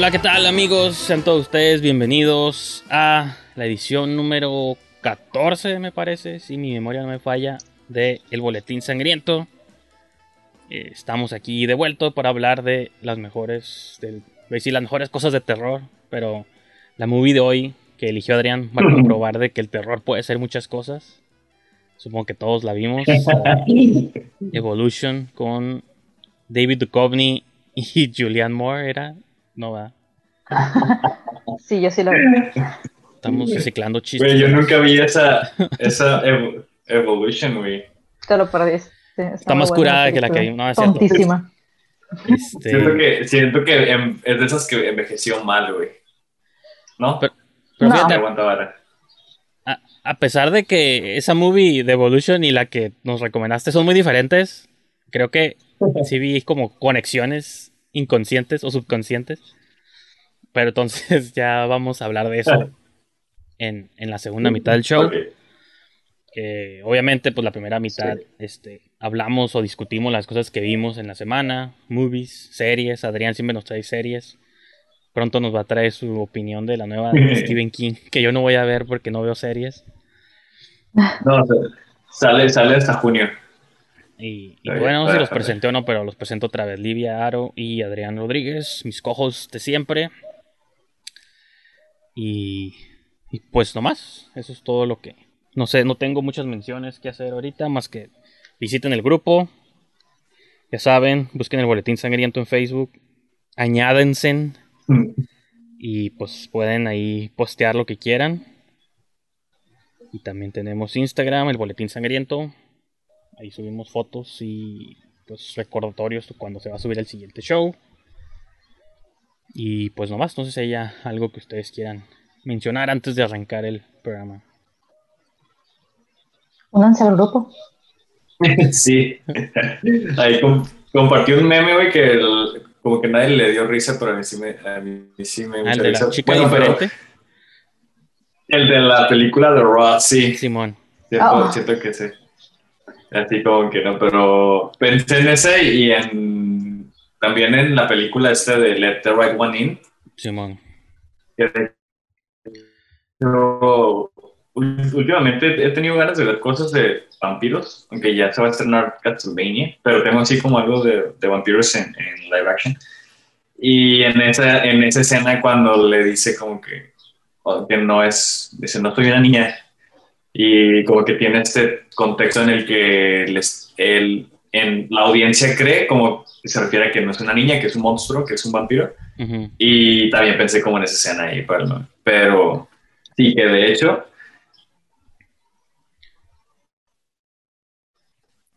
Hola, ¿qué tal amigos? Sean todos ustedes bienvenidos a la edición número 14, me parece, si mi memoria no me falla, de El Boletín Sangriento. Eh, estamos aquí de vuelta para hablar de las mejores, del, decir, las mejores cosas de terror, pero la movie de hoy que eligió Adrián va a comprobar de que el terror puede ser muchas cosas. Supongo que todos la vimos. Evolution con David Duchovny y Julianne Moore era, no va. Sí, yo sí lo vi. Estamos reciclando chistes. Güey, yo nunca vi esa, esa ev- Evolution, güey. Te lo perdiste. Está más curada que la que no, es. Tontísima. Este, Siento que, siento que em- es de esas que envejeció mal, güey. ¿No? Pero- pero No. fíjate, vara. a, a pesar de que esa movie de Evolution y la que nos recomendaste son muy diferentes, creo que sí vi como conexiones inconscientes o subconscientes. Pero entonces ya vamos a hablar de eso en, en la segunda mitad del show. Obviamente pues la primera mitad Sí. este hablamos o discutimos las cosas que vimos en la semana, movies, series, Adrián siempre nos trae series. Pronto nos va a traer su opinión de la nueva de Stephen King, que yo no voy a ver porque no veo series. No, sale, sale hasta junio. Y, bueno, no sé si los presenté o no, pero los presento otra vez. Livia Aro y Adrián Rodríguez, mis cojos de siempre. Y, y pues nomás, eso es todo lo que... No sé, no tengo muchas menciones que hacer ahorita, más que visiten el grupo. Ya saben, busquen el Boletín Sangriento en Facebook. Añádense y pues pueden ahí postear lo que quieran. Y también tenemos Instagram, el Boletín Sangriento. Ahí subimos fotos y pues recordatorios de cuando se va a subir el siguiente show. Y pues nomás, no sé si haya algo que ustedes quieran mencionar antes de arrancar el programa. Únanse al grupo. Sí. Ahí com- compartí un meme, güey, que el- como que nadie le dio risa, pero a mí sí me, a mí sí me dio Ah, el mucha de la risa. chica Bueno, pero diferente. El de la película de Raw, sí. Simón. Siento, Ah. siento que sí. Así como que no, pero pensé en ese y en también en la película esta de Let the Right One In. Simón. ul- últimamente he tenido ganas de ver cosas de vampiros, aunque ya se va a estrenar Castlevania, pero tengo así como algo de, de vampiros en, en live action. Y en esa, en esa escena cuando le dice como que, o que no es, dice, no soy una niña, y como que tiene este contexto en el que les, el, en la audiencia cree como se refiere a que no es una niña, que es un monstruo, que es un vampiro. Y también pensé como en esa escena ahí, pero, pero sí, que de hecho.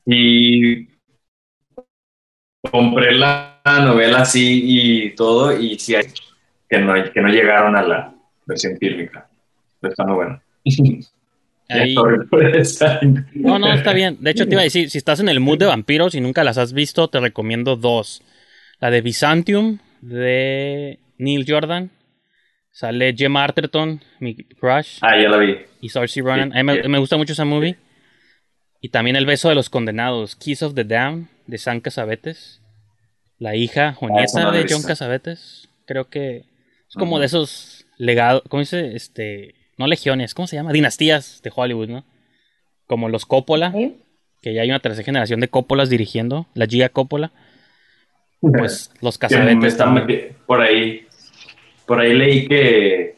Y compré la novela así y todo, y sí, hay- que no, que no llegaron a la versión fílmica. Pero está muy bueno. Ahí- esa- No, no, está bien. De hecho, te iba a decir, si estás en el mood de vampiros y nunca las has visto, te recomiendo dos. La de Byzantium, de Neil Jordan. Sale Gemma Arterton, mi crush, Ah, ya la vi. y Saoirse Ronan. Sí, A mí me, sí. me gusta mucho esa movie. Y también El beso de los condenados, Kiss of the Damned, de San Casabetes. La hija o Ah, nieta de John. Casabetes. Creo que es como de esos legados, ¿cómo dice? Este, no legiones, ¿cómo se llama? Dinastías de Hollywood, ¿no? Como los Coppola ¿Sí? que ya hay una tercera generación de Coppolas dirigiendo, la Gia Coppola, pues los meti- por ahí por ahí leí que,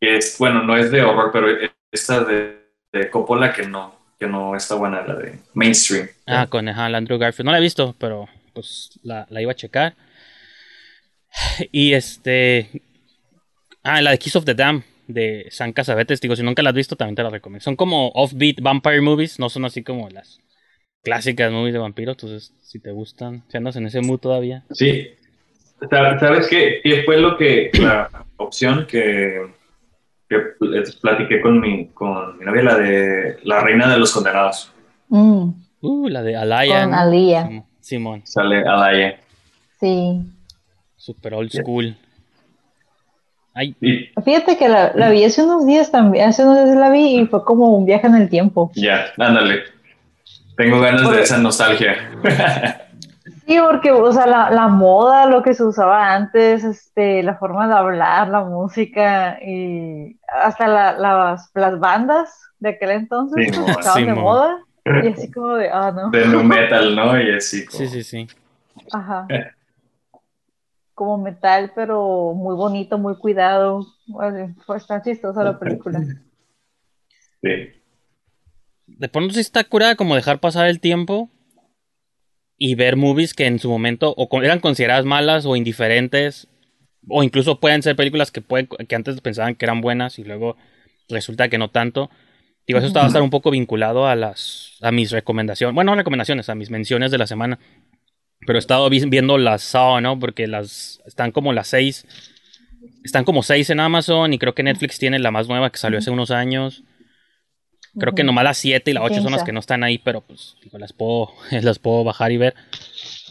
que es bueno no es de horror pero esta de, de Coppola que no que no está buena la de mainstream Ah, con ajá, el Andrew Garfield. No la he visto, pero pues la, la iba a checar. Y este... Ah, la de Kiss of the Dam de San Casabetes. Digo, si nunca la has visto, también te la recomiendo. Son como offbeat vampire movies, no son así como las clásicas movies de vampiros. Entonces, si te gustan, si andas en ese mood todavía. sí Sa- sabes qué, qué fue lo que la opción que que les platiqué con mi con mi novia la de la reina de los condenados Mm, Uh, la de Alaya. con ¿no? Alía. Simón, sale Alaya Sí. super old school. Ay, Fíjate que la, la vi hace unos días también. Hace unos días la vi y fue como un viaje en el tiempo. ya ándale tengo ganas de esa nostalgia Sí, porque, o sea, la, la moda, lo que se usaba antes, este, la forma de hablar, la música y hasta la- las, las bandas de aquel entonces Sí, pues, estaban sí, de mo. moda y así como de, ah, no, De nu metal, ¿no? Y así como... Sí, sí, sí. ajá, como metal, pero muy bonito, muy cuidado, Bueno, fue está chistosa la película. Sí. De pronto sí está curada como dejar pasar el tiempo y ver movies que en su momento o eran consideradas malas o indiferentes o incluso pueden ser películas que pueden, que antes pensaban que eran buenas y luego resulta que no tanto. Digo, eso está- va a estar un poco vinculado a las a mis recomendaciones, bueno, no recomendaciones, a mis menciones de la semana. Pero he estado vi- viendo las Saw, ¿no? Porque las están como las seis están como seis en Amazon y creo que Netflix tiene la más nueva que salió hace unos años. Creo que nomás las 7 y las 8 son las que no están ahí, pero pues digo, las puedo, las puedo bajar y ver.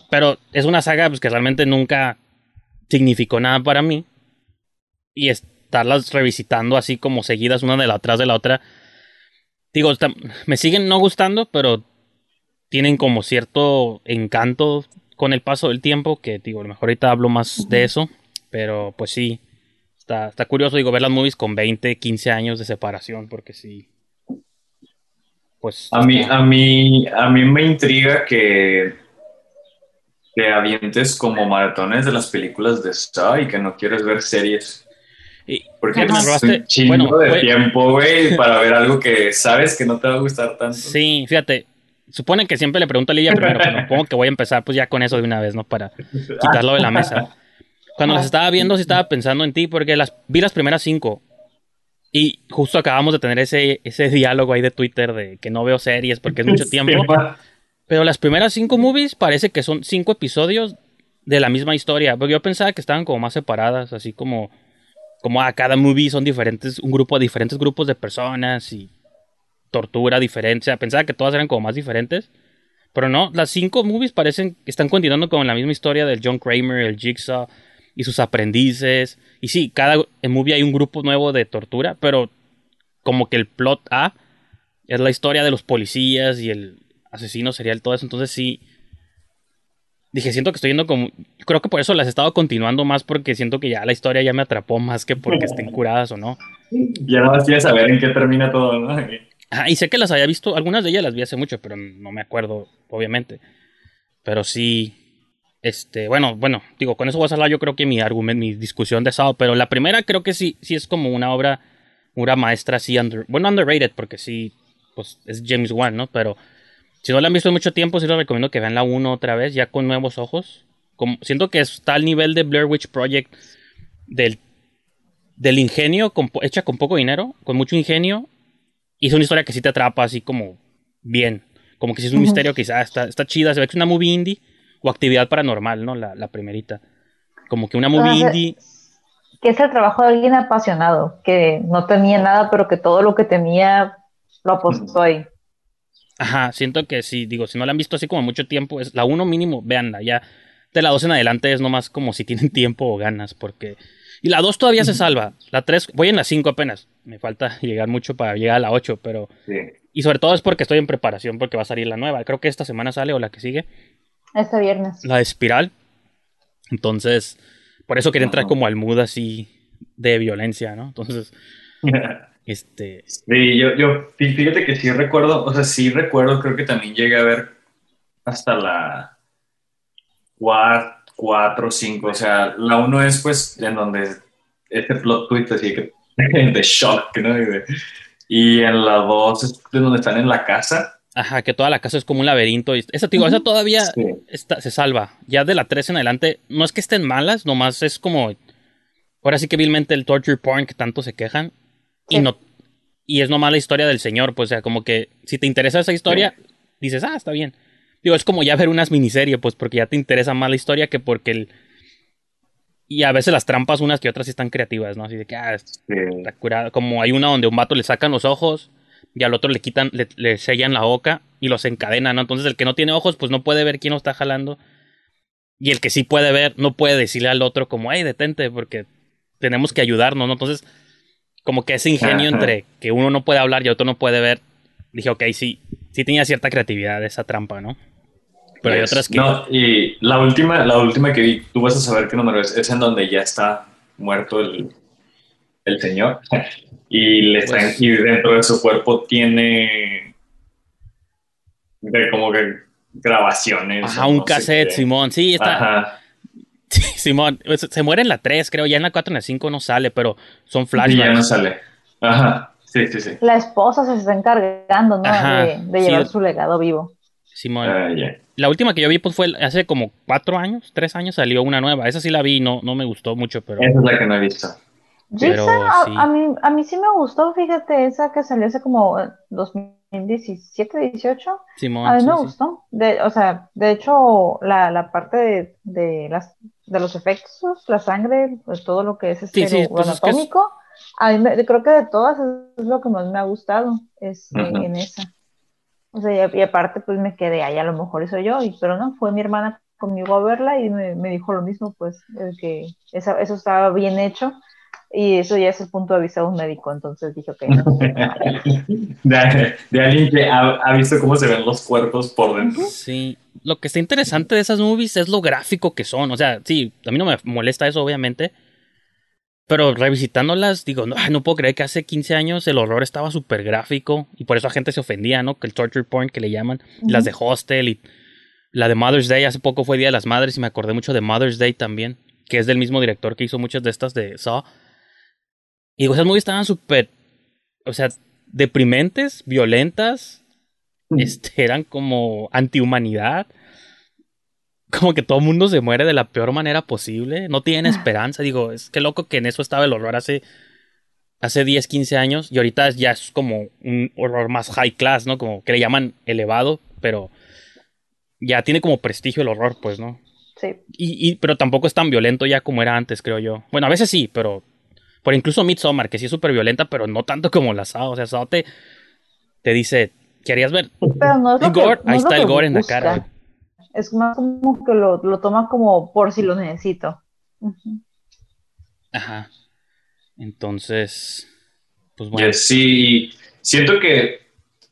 Pero es una saga pues, que realmente nunca significó nada para mí. Y estarlas revisitando así como seguidas una de la atrás de la otra. Digo, me siguen no gustando, pero tienen como cierto encanto con el paso del tiempo. Que digo, a lo mejor ahorita hablo más de eso. Pero pues sí, está, está curioso, digo, ver las movies con 20, 15 años de separación, porque sí. Pues. A mí, a mí, a mí me intriga que te avientes como maratones de las películas de Saw y que no quieres ver series. y- Porque me es un chingo bueno, de fue- tiempo, güey, para ver algo que sabes que no te va a gustar tanto. Sí, fíjate. Supone que siempre le pregunto a Lidia primero, pero supongo que voy a empezar pues ya con eso de una vez, ¿no? Para quitarlo de la mesa. Cuando las estaba viendo, sí estaba pensando en ti, porque las vi las primeras cinco. Y justo acabamos de tener ese, ese diálogo ahí de Twitter de que no veo series porque es mucho tiempo. Pero las primeras cinco movies parece que son cinco episodios de la misma historia. Porque yo pensaba que estaban como más separadas, así como, como a cada movie son diferentes, un grupo, diferentes grupos de personas y tortura sea, pensaba que todas eran como más diferentes. Pero no, las cinco movies parecen que están continuando con la misma historia del John Kramer, el Jigsaw y sus aprendices. Y sí, cada movie hay un grupo nuevo de tortura, pero como que el plot A es la historia de los policías y el asesino serial, todo eso. Entonces sí. Dije, siento que estoy yendo como. Creo que por eso las he estado continuando más porque siento que ya la historia ya me atrapó más que porque estén curadas o no. Ya más quieres saber en qué termina todo, ¿no? Y sé que las había visto, algunas de ellas las vi hace mucho, pero no me acuerdo, obviamente. Pero sí. Este, bueno, bueno, digo, con eso voy a cerrar yo creo que mi argumento, mi discusión de sábado, pero la primera creo que sí, sí es como una obra, una maestra así, under, bueno, underrated, porque sí, pues es James Wan, ¿no? Pero si no la han visto en mucho tiempo, sí les recomiendo que vean la 1 otra vez, ya con nuevos ojos. Como, siento que está al nivel de Blair Witch Project, del, del ingenio hecha con poco dinero, con mucho ingenio, y es una historia que sí te atrapa así como bien. Como que sí es un misterio, quizá está, está chida, se ve que es una movie indie o actividad paranormal, ¿no? La, la primerita. Como que una movie Ah, indie. Que es el trabajo de alguien apasionado, que no tenía nada, pero que todo lo que tenía lo apostó ahí. Ajá, siento que sí, digo, si no la han visto así como mucho tiempo, es la uno mínimo, véanla, ya. De la 2 en adelante es nomás como si tienen tiempo o ganas, porque... Y la 2 todavía se salva, la 3, voy en la 5 apenas, me falta llegar mucho para llegar a la 8, pero... Sí. Y sobre todo es porque estoy en preparación, porque va a salir la nueva, creo que esta semana sale o la que sigue, Este viernes. la de Espiral. Entonces, por eso quería entrar como al mood así de violencia, ¿no? Entonces, este... Sí, yo, yo, fí- fíjate que sí recuerdo, o sea, sí recuerdo, creo que también llegué a ver hasta la 4, 5, o sea, la 1 es pues en donde este plot twist así que de shock, ¿no? Y, de- y en la 2 es de donde están en la casa. Ajá, que toda la casa es como un laberinto. Y esa, digo, esa todavía Sí. está- se salva. Ya de la 3 en adelante, no es que estén malas, nomás es como. Ahora sí que vilmente el torture porn que tanto se quejan. Y Sí. no. Y es nomás la historia del señor, pues, o sea, como que si te interesa esa historia, dices, ah, está bien. Digo, es como ya ver unas miniseries, pues, porque ya te interesa más la historia que porque el. Y a veces las trampas, unas que otras sí están creativas, ¿no? Así de que, ah, está curada. Como hay una donde un vato le sacan los ojos y al otro le quitan, le, le sellan la boca y los encadenan, ¿no? Entonces el que no tiene ojos, pues no puede ver quién lo está jalando. Y el que sí puede ver, no puede decirle al otro como, hey, detente, porque tenemos que ayudarnos, ¿no? Entonces, como que ese ingenio Ajá. entre que uno no puede hablar y otro no puede ver, dije, ok, sí, sí tenía cierta creatividad esa trampa, ¿no? Pero hay otras que. No, y la última, la última que vi, tú vas a saber qué número es, es en donde ya está muerto el, el señor. Y, le están- Pues- y dentro de su cuerpo tiene de como que grabaciones. Ajá, un no cassette. Simón. Sí, está. Ajá. Sí, Simón. pues, Se muere en la 3, creo. Ya en la 4, en la 5 no sale, pero son Y ya no flashbacks. sale. Ajá. Sí, sí, sí. La esposa se está encargando, ¿no? Ajá, de, de sí. llevar su legado vivo. Simón. Ah, ya. La última que yo vi pues fue hace como 4 años, 3 años salió una nueva. Esa sí la vi, no, no me gustó mucho, pero. Esa es la que no he visto. Pero Jigsaw, a, sí. a mí, a mí sí me gustó, fíjate, esa que salió hace como eh, 2017, 18. Simón. A mí sí, me sí. gustó. De, o sea, de hecho, la, la parte de, de, las, de los efectos, la sangre, pues, todo lo que es este, Sí, sí, pues es que es- anatómico, a mí me- creo que de todas es lo que más me ha gustado este, Ujú. en esa. O sea, y, y aparte, pues me quedé ahí, a lo mejor soy yo, y, pero no, fue mi hermana conmigo a verla y me, me dijo lo mismo, pues, el que esa- eso estaba bien hecho. Y eso ya es el punto de vista de un médico, entonces dije, ok, no, De, de alguien que ha, ha visto cómo se ven los cuerpos por dentro. Sí, lo que está interesante de esas movies es lo gráfico que son. O sea, sí, a mí no me molesta eso, obviamente. Pero revisitándolas, digo, no, no puedo creer que hace 15 años el horror estaba súper gráfico. Y por eso la gente se ofendía, ¿no? Que el torture porn que le llaman. Las de Hostel y la de Mother's Day. Hace poco fue Día de las Madres y me acordé mucho de Mother's Day también. Que es del mismo director que hizo muchas de estas de Saw. Y digo, esas movies estaban súper, o sea, deprimentes, violentas. Este, eran como antihumanidad. Como que todo el mundo se muere de la peor manera posible. No tienen esperanza. Digo, es que loco que en eso estaba el horror hace, hace 10, 15 años. Y ahorita ya es como un horror más high class, ¿no? Como que le llaman elevado, pero ya tiene como prestigio el horror, pues, ¿no? sí. Y, y- pero tampoco es tan violento ya como era antes, creo yo. Bueno, a veces sí, pero. Por incluso Midsommar, que sí es súper violenta, pero no tanto como la Saw. O sea, Saw te, te dice, ¿querías ver Pero no es lo que- gore? no Ahí es está el gore en la cara. Es más como que lo, lo toma como por si lo necesito. Ajá. Entonces, pues bueno. Yes, sí, siento que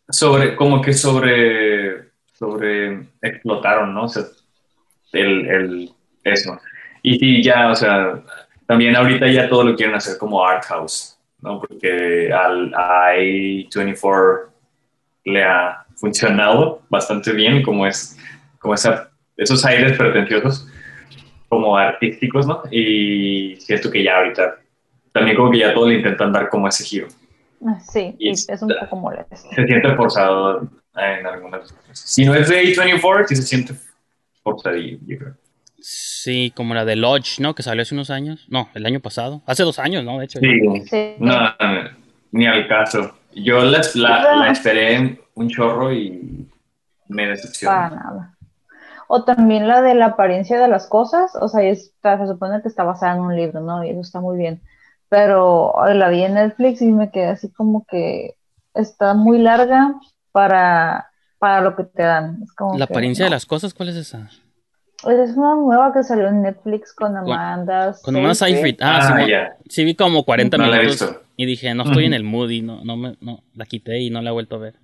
sobre, como que sobre, sobre explotaron, ¿no? O sea, el, el, eso. Y sí, ya, o sea, también ahorita ya todo lo quieren hacer como art house, ¿no? Porque al a A24 le ha funcionado bastante bien, como es, como esa, esos aires pretenciosos, como artísticos, ¿no? Y siento que ya ahorita, también como que ya todo le intentan dar como ese giro Ah, Sí, Y es un poco molesto. se siente forzado en algunas cosas. Si no es de A24, sí se siente forzadillo, yo creo. Sí, como la de Lodge, ¿no? Que salió hace unos años. No, el año pasado. Hace dos años, ¿no? De hecho. Sí, Sí. no, ni al caso. Yo la, la, la esperé un chorro y me Para decepcionó. nada. O también la de la apariencia de las cosas, o sea, está- se supone que está basada en un libro, ¿no? Y eso está muy bien. Pero ay, la vi en Netflix y me quedé así como que está muy larga para, para lo que te dan. Es como La que, apariencia de las cosas, ¿cuál es esa? Es una nueva que salió en Netflix con Amanda. Con Amanda Seyfried. Ah, Ah, sí, sí vi como 40 No minutos y dije, no estoy en el mood y no, no, me, no, la quité y no la he vuelto a ver.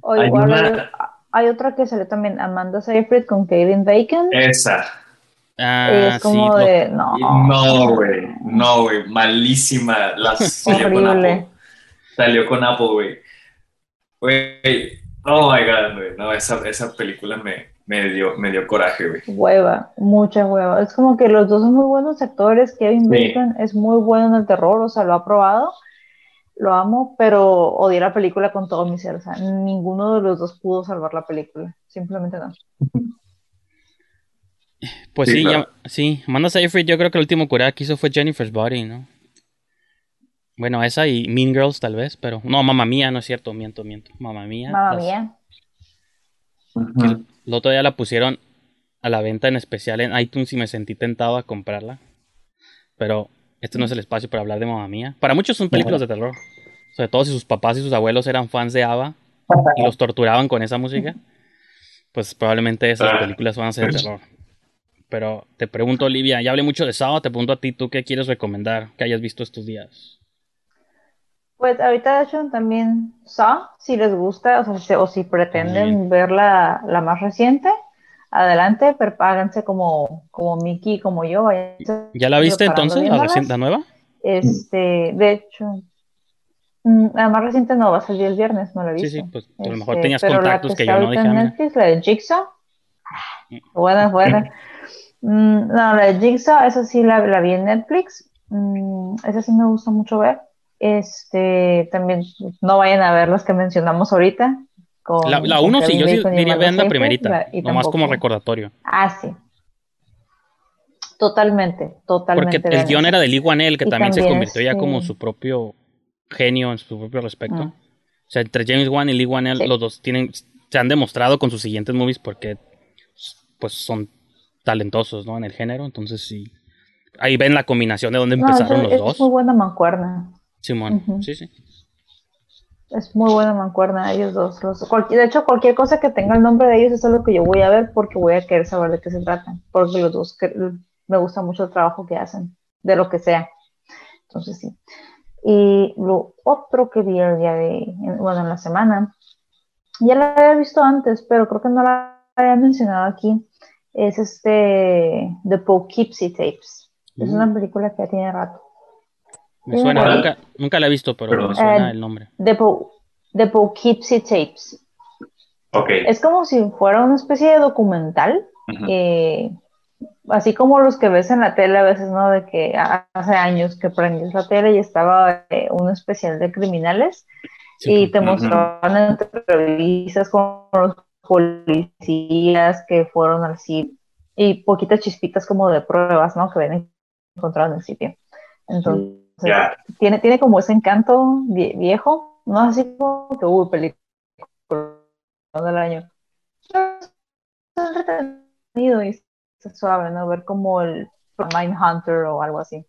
O Hay igual una- hay, otra que salió también, Amanda Seyfried con Kevin Bacon. Esa. Ah, es como de, no. No, güey. No, güey. Malísima. Salió con. Apple. Salió con Apple, güey. Güey. Oh my god, güey. No, esa, esa película me, me, dio, me dio coraje, güey. Hueva, mucha hueva. Es como que los dos son muy buenos actores. Kevin Sí. Bacon es muy bueno en el terror, o sea, lo ha probado. Lo amo, pero odié la película con todo mi ser. O sea, ninguno de los dos pudo salvar la película. Simplemente no. Pues Sí, sí, claro. ya- sí, Amanda Seyfried yo creo que el último cura que hizo fue Jennifer's Body, ¿no? Bueno, esa y Mean Girls tal vez, pero no, Mamma Mía, no es cierto, miento, miento. Mamma Mía. Mamma las- mía. El otro día la pusieron a la venta en especial en iTunes y me sentí tentado a comprarla. Pero este no es el espacio para hablar de Mamma Mía. Para muchos son películas de terror. Sobre todo si sus papás y sus abuelos eran fans de ABBA y los torturaban con esa música. Pues probablemente esas películas van a ser de terror. Pero te pregunto, Olivia, ya hablé mucho de Saw, te pregunto a ti, ¿tú qué quieres recomendar que hayas visto estos días? Pues ahorita de hecho también Saw, si les gusta, o sea, si, o si pretenden También. ver la, la más reciente, adelante, prepárense como, como Mickey, como yo. váyanse ¿Ya la viste entonces, la, la nueva? Este, de hecho, mm, la más reciente no va a salir el viernes, no la he Sí, sí, pues a lo mejor Este, tenías pero contactos que está yo no dije. Netflix, la de Jigsaw. Buena, buena. Mm, no, la de Jigsaw, esa sí la, la vi en Netflix. Mm, esa sí me gusta mucho ver. Este, también no vayan a ver las que mencionamos ahorita. Con, La, uno sí, yo sí y diría vean la primerita, la- y nomás como recordatorio. Ah, sí. Totalmente, totalmente. Porque el guion era de Lee Wanell, que Y también se convirtió ya como su propio genio en su propio respecto. Mm. O sea, entre James Wan y Lee Wanell, Sí. los dos tienen, se han demostrado con sus siguientes movies porque pues son talentosos, ¿no? En el género, entonces sí. Ahí ven la combinación de dónde No, empezaron es, los es dos. muy buena mancuerna. Simón, sí, sí. Es muy buena mancuerna ellos dos. Los- de hecho, cualquier cosa que tenga el nombre de ellos es lo que yo voy a ver porque voy a querer saber de qué se tratan. Porque los dos que- me gusta mucho el trabajo que hacen, de lo que sea. Entonces sí. Y lo otro que vi el día de, en- bueno, en la semana, ya la había visto antes, pero creo que no la había mencionado aquí, es este The Poughkeepsie Tapes. Es una película que ya tiene rato. Me suena, ¿Cuál? nunca, nunca la he visto, pero Perdón. me suena Eh, el nombre. The, Poughkeepsie Tapes. Ok. Es como si fuera una especie de documental, eh, así como los que ves en la tele a veces, ¿no? De que ha- hace años que prendías la tele y estaba eh, un especial de criminales Sí, y te Ujú. mostraban entrevistas con los policías que fueron al sitio y poquitas chispitas como de pruebas, ¿no? Que habían encontrado en el sitio. Entonces, Tiene, tiene como ese encanto vie- viejo, no así como que, uy, película del año. Es entretenido y es suave, ¿no? Ver como el Mindhunter o algo así.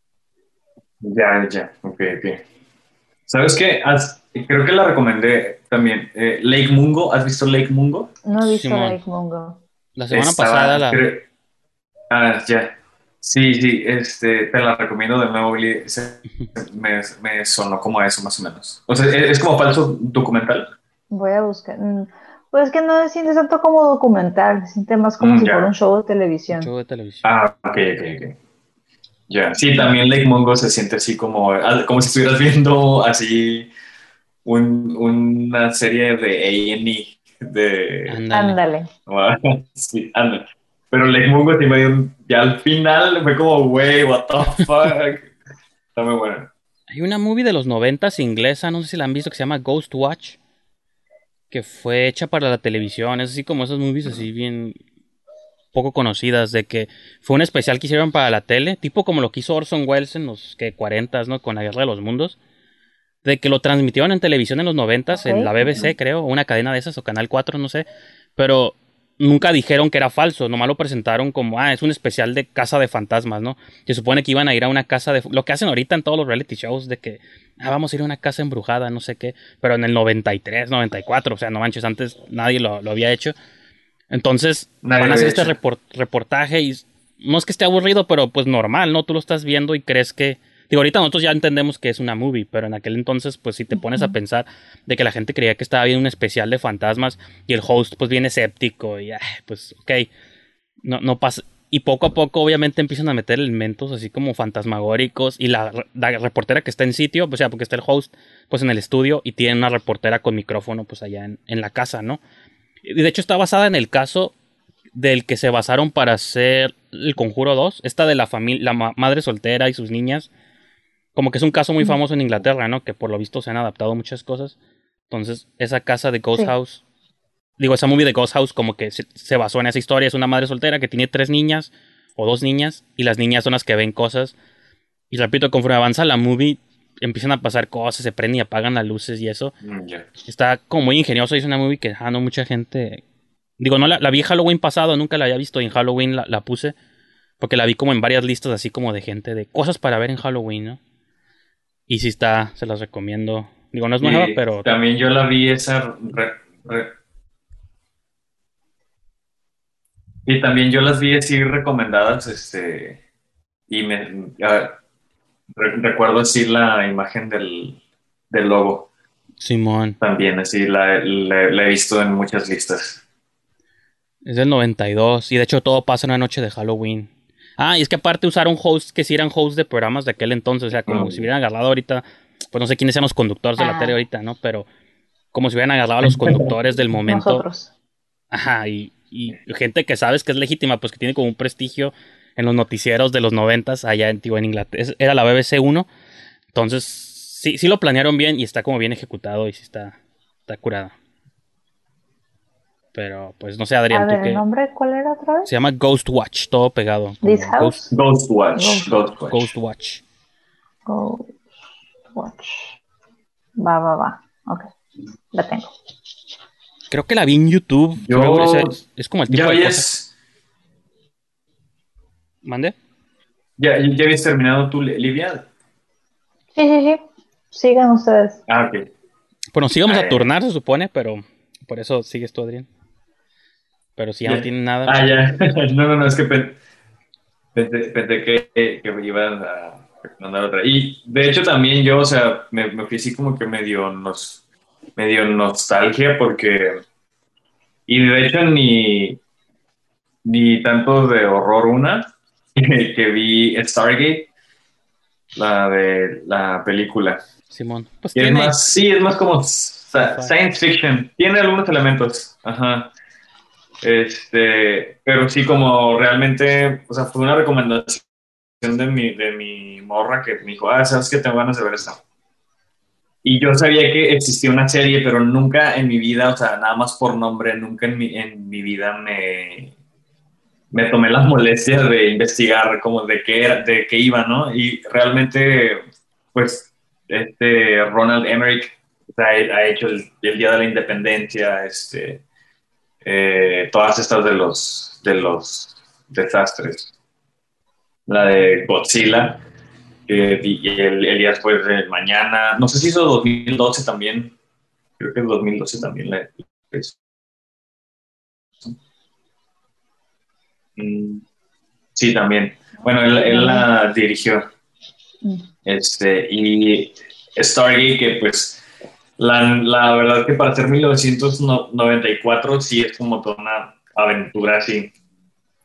Ya, ya. Ok, ok. ¿Sabes qué? Has- creo que la recomendé también. Eh, Lake Mungo. ¿Has visto Lake Mungo? No he visto Simón. Lake Mungo. La semana Estaba- pasada la... creo- Ah, ya. Sí, sí, este, te la recomiendo de nuevo, Billy. Se- me, me sonó como a eso, más o menos. O sea, es, es como falso documental. Voy a buscar. Mm, Pues que no se siente tanto como documental, se siente más como Mm, si fuera un show de televisión. show de televisión. Ah, ok, ok, ok. Ya. Sí, también Lake Mungo se siente así como, como si estuvieras viendo así un- una serie de A&E de... Ándale. Ándale. Sí, anda. Pero Lake Mungo sí me dio un- ya al final fue como, wey, what the fuck. Está muy bueno. Hay una movie de los noventas inglesa, no sé si la han visto, que se llama Ghost Watch, que fue hecha para la televisión. Es así como esas movies así bien poco conocidas, de que fue un especial que hicieron para la tele, tipo como lo que hizo Orson Welles en los que 40 ¿no? Con la Guerra de los Mundos, de que lo transmitieron en televisión en los noventas, en la BBC creo, o una cadena de esas, o Canal 4, no sé, pero nunca dijeron que era falso, nomás lo presentaron como, ah, es un especial de casa de fantasmas, ¿no? Se supone que iban a ir a una casa de... Lo que hacen ahorita en todos los reality shows, de que, ah, vamos a ir a una casa embrujada, no sé qué, pero en el 93, 94, o sea, no manches, antes nadie lo, lo había hecho. Entonces, Nadie van a hacer este reportaje y no es que esté aburrido, pero pues normal, ¿no? Tú lo estás viendo y crees que... Digo, ahorita nosotros ya entendemos que es una movie, pero en aquel entonces, pues si te pones a pensar de que la gente creía que estaba viendo un especial de fantasmas y el host pues viene escéptico y, pues, ok, no, no pasa... Y poco a poco, obviamente, empiezan a meter elementos así como fantasmagóricos. Y la, la reportera que está en sitio, o sea, porque está el host, pues en el estudio, y tiene una reportera con micrófono, pues allá en, en la casa, ¿no? Y de hecho, está basada en el caso del que se basaron para hacer el Conjuro 2. Esta de la familia, la ma- madre soltera y sus niñas. Como que es un caso muy famoso en Inglaterra, ¿no? Que por lo visto se han adaptado muchas cosas. Entonces, esa casa de Ghost Sí. House digo, esa movie de Ghost House como que se, se basó en esa historia. Es una madre soltera que tiene tres niñas o dos niñas y las niñas son las que ven cosas. Y repito, conforme avanza la movie, empiezan a pasar cosas, se prenden y apagan las luces y eso. Mm. Está como muy ingenioso. y Es una movie que, ah, no, mucha gente... Digo, no la, la vi Halloween pasado, nunca la había visto y en Halloween la, la puse. Porque la vi como en varias listas así como de gente de cosas para ver en Halloween, ¿no? Y sí está, se las recomiendo. Digo, no es nueva, pero... También yo la vi esa. re- re- y también yo las vi así recomendadas, este. Y me. re- recuerdo así la imagen del, del logo. Simón. También, así la, la- la he visto en muchas listas. Es del 92. Y de hecho todo pasa en una noche de Halloween. Ah, y es que aparte usaron hosts que sí eran hosts de programas de aquel entonces. O sea, como si hubieran agarrado ahorita. Pues no sé quiénes sean los conductores de la Ah. tele ahorita, ¿no? Pero como si hubieran agarrado a los conductores del momento. Nosotros. Ajá, y, y gente que sabes que es legítima, pues que tiene como un prestigio en los noticieros de los noventas allá en, en Inglaterra. Era la BBC 1. Entonces, sí, sí lo planearon bien y está como bien ejecutado y sí está, está curada. Pero, pues no sé, Adrián, A tú ver, qué. ¿el nombre cuál era otra vez? Se llama Ghost Watch, todo pegado. This House. Ghost Watch. Ghost- Ghost Watch. Ghost Watch. Ghost Watch. Va, va, va. Ok. La tengo. Creo que la vi en YouTube. Yo- Creo que es, es como el tipo ¿Ya de cosas. ¿Mande? ya, ya habías terminado tú, Livia? Sí, sí, sí. Sigan ustedes. Ah, ok. Bueno, sí vamos Ah, a ya. turnar, se supone, pero por eso sigues tú, Adrián. Pero si ya no tienen nada. Ah, ya. No, no, no, es que pen- pensé, pensé que, que me iban a mandar otra. Y de hecho también yo, o sea, me, me fui así como que medio, nos, medio nostalgia porque... Y de hecho ni, ni tanto de horror una, que, que vi Stargate, la de la película. Simón. Pues Y es más, sí, es más como science fiction. Tiene algunos elementos. Ajá. Este, pero sí, como realmente, o sea, fue una recomendación de mi, de mi morra que me dijo, ah, sabes que tengo ganas de ver esta. Y yo sabía que existía una serie, pero nunca en mi vida, o sea, nada más por nombre, nunca en mi, en mi vida me, me tomé las molestias de investigar como de qué era, de qué iba, ¿no? Y realmente, pues, este Ronald Emmerich o sea, ha hecho el, el Día de la Independencia, este, eh, todas estas de los, de los desastres. La de Godzilla, y el, el día después de mañana, no sé si hizo 2012 también, creo que es 2012 también la es. Mm, Sí, también. Bueno, él, él la dirigió. Mm. Este, y Stargate, que pues la, la verdad que para ser 1994 sí es como toda una aventura así.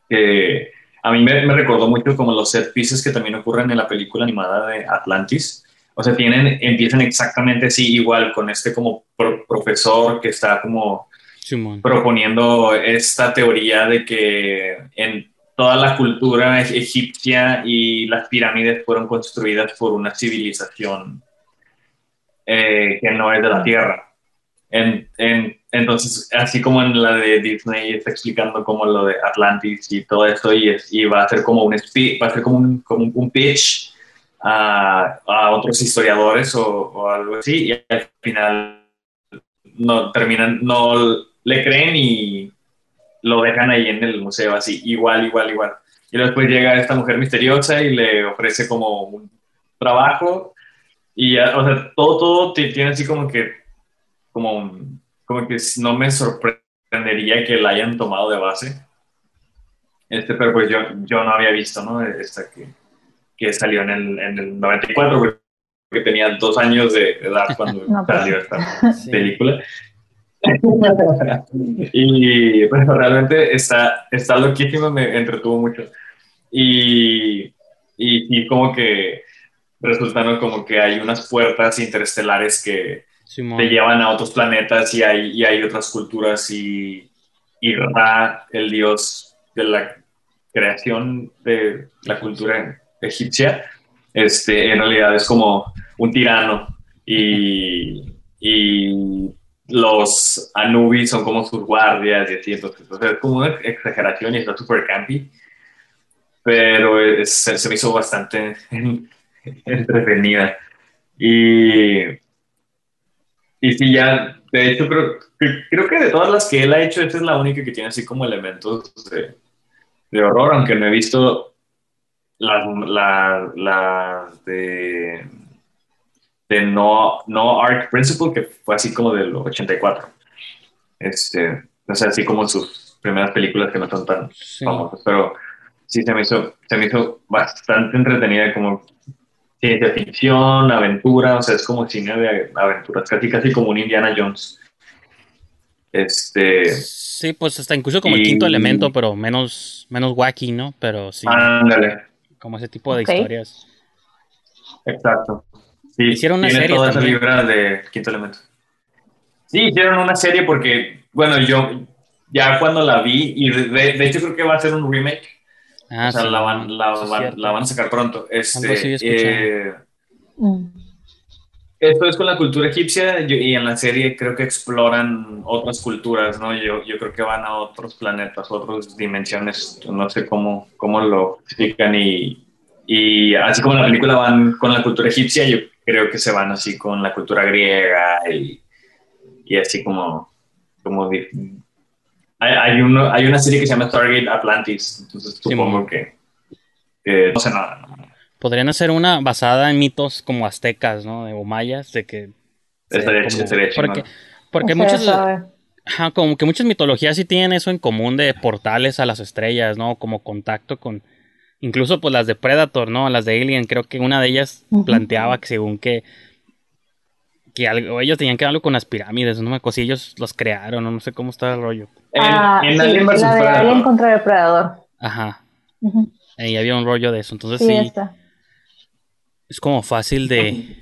Que a mí me, me recordó mucho como los set pieces que también ocurren en la película animada de Atlantis. O sea, tienen, empiezan exactamente así, igual, con este como pro- profesor que está como Simón. proponiendo esta teoría de que en toda la cultura egipcia y las pirámides fueron construidas por una civilización eh, que no es de la Tierra. En- en- entonces, así como en la de Disney está explicando como lo de Atlantis y todo esto, y, es- y va a ser como un, va a ser como un, como un pitch a, a otros historiadores o, o algo así, y al final no terminan, no le creen y lo dejan ahí en el museo así, igual, igual, igual. Y después llega esta mujer misteriosa y le ofrece como un trabajo y ya, o sea, todo, todo ti- tiene así como que, como, como que no me sorprendería que la hayan tomado de base. Este, pero pues yo, yo no había visto, ¿no? Esta que, que salió en el, en el 94, porque tenía dos años de edad cuando No, pues. salió esta Sí. película. y bueno, realmente está, está loquísimo, me entretuvo mucho. Y, y, y como que resultaron como que hay unas puertas interestelares que Simón. te llevan a otros planetas y hay, y hay otras culturas y, y Ra, el dios de la creación de la cultura egipcia, este, en realidad es como un tirano y, y los Anubis son como sus guardias y así, entonces es como una exageración y está súper campy, pero es- se, se me hizo bastante entretenida. Y, y sí, ya, de hecho, creo, cre- creo que de todas las que él ha hecho, esta es la única que tiene así como elementos de, de horror, aunque no he visto las, la- las de, de no, no Arc Principle, que fue así como del 84. Este, o sea, así como sus primeras películas que no son tan Sí. famosas, pero sí se me hizo, se me hizo bastante entretenida como ciencia ficción, aventura, o sea, es como cine de aventuras, casi casi como un Indiana Jones. Este. Sí, pues hasta incluso como el quinto elemento, pero menos, menos wacky, ¿no? Pero sí. Ándale. Como ese tipo de historias. Exacto. Sí, Hicieron una serie toda también. de Quinto Elemento. Sí, hicieron una serie porque, bueno, yo ya cuando la vi, y de, de hecho creo que va a ser un remake, Ah, o sea, sí. la, van, la, van- la van a sacar pronto. Este, eh, esto es con la cultura egipcia y en la serie creo que exploran otras culturas, ¿no? Yo, yo creo que van a otros planetas, otras dimensiones, no sé cómo, cómo lo explican y, y así como en la película van con la cultura egipcia, yo creo que se van así con la cultura griega y, y así como... como hay, hay, uno, hay una serie que se llama Stargate Atlantis, entonces supongo que, no sé nada. Podrían hacer una basada en mitos como aztecas, ¿no? De, o mayas, de que... Estaría como- estaría porque porque ajá, como que muchas mitologías sí tienen eso en común de portales a las estrellas, ¿no? Como contacto con... Incluso pues las de Predator, ¿no? Las de Alien, creo que una de ellas planteaba que según que... Que algo, ellos tenían que ver algo con las pirámides, no me acuerdo si ellos los crearon, no, no sé cómo está el rollo. En, Ah, en sí, Alien vs. la de Predator. Alien contra Depredador. Ajá. Ahí había un rollo de eso. Entonces Sí, sí, está. es como fácil de.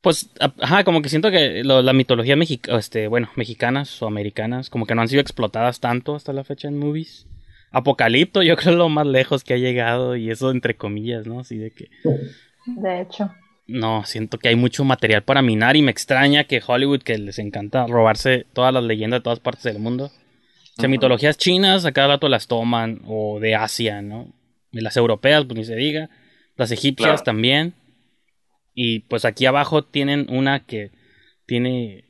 Pues, ajá, como que siento que lo- la mitología mexica, este, bueno, mexicanas o americanas, como que no han sido explotadas tanto hasta la fecha en movies. Apocalipto, yo creo es lo más lejos que ha llegado, y eso entre comillas, ¿no? Así de que. De hecho. No, siento que hay mucho material para minar y me extraña que Hollywood, que les encanta robarse todas las leyendas de todas partes del mundo. O sea, mitologías chinas a cada rato las toman, o de Asia, ¿no? Y las europeas, pues ni se diga. Las egipcias Claro. también. Y pues aquí abajo tienen una que tiene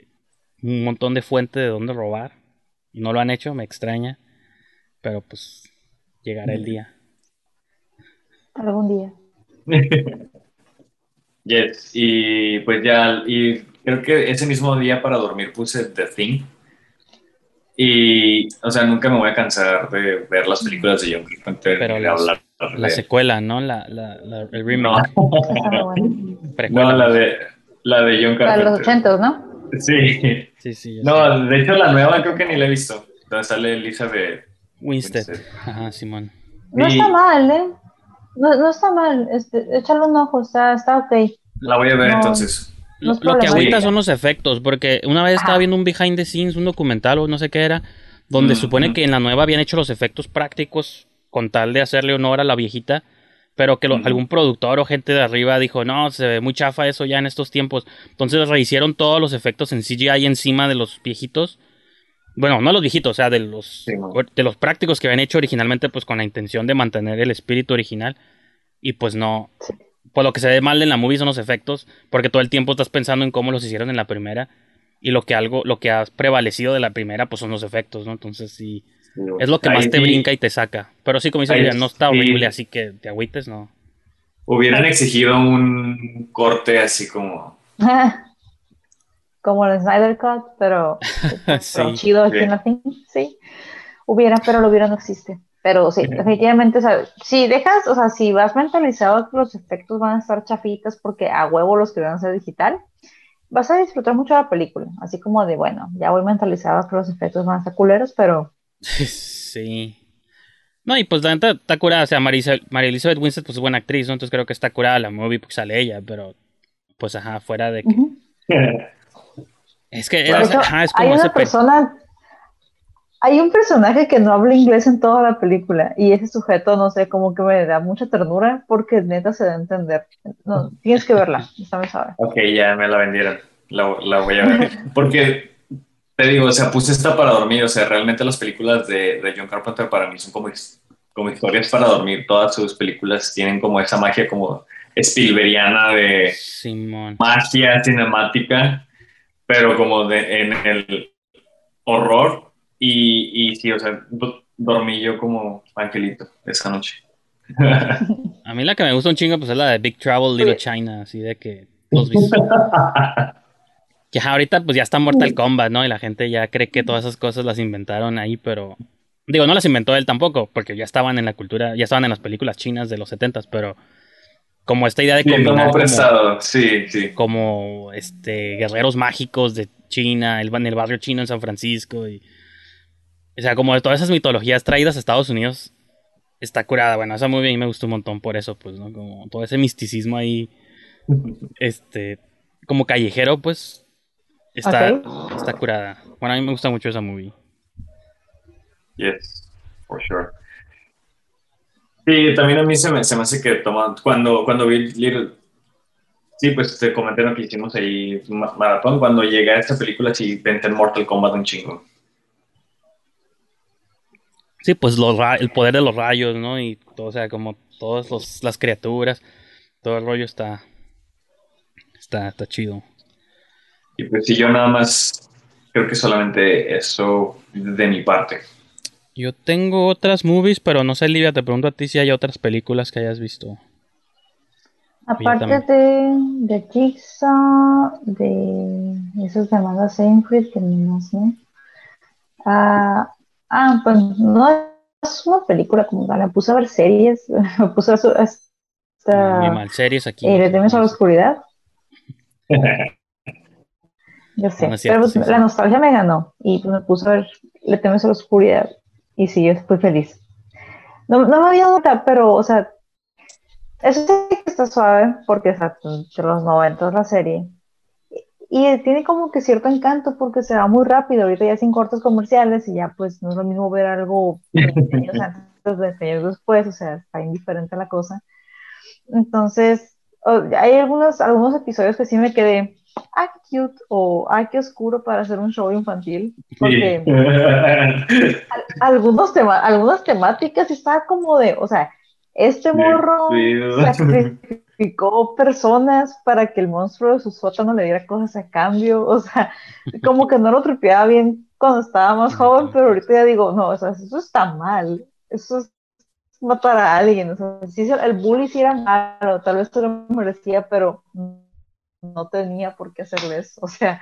un montón de fuente de dónde robar. Y no lo han hecho, me extraña. Pero pues llegará el día. Algún día. Yes, y pues ya, y creo que ese mismo día para dormir puse The Thing. Y, o sea, nunca me voy a cansar de ver las películas de John Carpenter Pero las- hablar La de- secuela, ¿no? La, la, la- el remake. No, precuela. no, la de, la de John La de Carpenter. los ochentos, ¿no? Sí. Sí, sí. sé. No, de hecho la nueva creo que ni la he visto. Donde sale Elizabeth Winstead. Winstead. Ajá, Simón. No Y- está mal, ¿eh? No, no está mal. Este, échale un ojo, está, está ok. La voy a ver No. entonces. No Lo, que agüita son los efectos, porque una vez estaba Ajá. viendo un behind the scenes, un documental o no sé qué era, donde Mm, supone mm. que en la nueva habían hecho los efectos prácticos con tal de hacerle honor a la viejita, pero que lo- Mm. algún productor o gente de arriba dijo, no, se ve muy chafa eso ya en estos tiempos. Entonces rehicieron todos los efectos en CGI encima de los viejitos. Bueno, no los viejitos, o sea, de los, Sí, de los prácticos que habían hecho originalmente, pues con la intención de mantener el espíritu original. Y pues no, pues lo que se ve mal en la movie son los efectos, porque todo el tiempo estás pensando en cómo los hicieron en la primera y lo que algo, lo que ha prevalecido de la primera, pues son los efectos, ¿no? Entonces sí, es lo que más te sí brinca y te saca. Pero sí, como dice no está sí. horrible, así que te agüites, ¿no? Hubieran exigido un corte así como. Como el Snyder Cut, pero, pero Sí. chido aquí Sí. en la fin. Sí. Hubiera, pero lo hubiera no existe. Pero sí, definitivamente, o sea, si dejas, o sea, si vas mentalizado que los efectos van a estar chafitas porque a huevo los querían hacer digital, vas a disfrutar mucho la película. Así como de, bueno, ya voy mentalizado que los efectos van a estar culeros, pero Sí. No, y pues la neta está curada, o sea, Marisa- María Elizabeth Winstead pues es buena actriz, ¿no? Entonces creo que está curada la movie porque sale ella, pero pues ajá, fuera de que... ujú. Es que era, hecho, ajá, es hay como ese... una per- persona, hay un personaje que no habla inglés en toda la película y ese sujeto, no sé, como que me da mucha ternura porque neta se da a entender. No, tienes que verla, esta me sabe. Ok, ya me la vendieron. La, la voy a ver. Porque te digo, o sea, puse esta para dormir. O sea, realmente las películas de, de John Carpenter para mí son como, como historias para dormir. Todas sus películas tienen como esa magia como Spielbergiana de Simón. magia cinemática, pero como de, en el horror. Y, y sí, o sea, do- dormí yo como angelito esa noche. A mí la que me gusta un chingo pues es la de Big Travel Little China, así de que los que ahorita pues ya está Mortal Kombat, ¿no? Y la gente ya cree que todas esas cosas las inventaron ahí, pero digo, no las inventó él tampoco, porque ya estaban en la cultura, ya estaban en las películas chinas de los setentas, pero como esta idea de Sí, combinar como sí, sí. como este guerreros mágicos de China, el, en el barrio chino en San Francisco. Y, o sea, como de todas esas mitologías traídas a Estados Unidos, está curada. Bueno, esa muy bien me gustó un montón por eso, pues, ¿no? Como todo ese misticismo ahí, este, como callejero, pues, está, está curada. Bueno, a mí me gusta mucho esa movie. Yes, for sure. Sí, también a mí se me, se me hace que toma, cuando, cuando vi Little, sí, pues te comenté lo que hicimos ahí, maratón, cuando llegué a esta película, sí, pensé en Mortal Kombat un chingo. Sí, pues el poder de los rayos, ¿no? Y todo, o sea, como todas las criaturas, todo el rollo está, está, está chido. Y pues si yo nada más, creo que solamente eso de mi parte. Yo tengo otras movies, pero no sé, Livia, te pregunto a ti si hay otras películas que hayas visto. Aparte de, de Jigsaw, de esos de Amanda Seyfried, que no sé. Ah, ah, pues no es una película como tal, me puse a ver series, me puse a hasta, Muy mal, series aquí. Eh, ¿Le temes a la oscuridad? Yo sé, pero pues, la nostalgia me ganó y pues me puse a ver Le temes a la oscuridad y sí, yo estoy feliz. No, no me había dado, pero, o sea, eso sí que está suave, porque es de los 90 la serie. Y tiene como que cierto encanto porque se va muy rápido, ahorita ya sin cortes comerciales y ya pues no es lo mismo ver algo 20 años antes, 20 años después, o sea, está indiferente la cosa. Entonces, hay algunos, algunos episodios que sí me quedé, ah, cute o ah, qué oscuro para hacer un show infantil. Porque algunos tema, algunas temáticas está como de, o sea, este morro sacrificó personas para que el monstruo de su sótano le diera cosas a cambio. O sea, como que no lo tripeaba bien cuando estaba más joven, pero ahorita ya digo, no, o sea, eso está mal. Eso es matar a alguien. O sea, si el bully sí era malo, tal vez se lo merecía, pero no tenía por qué hacerles. O sea,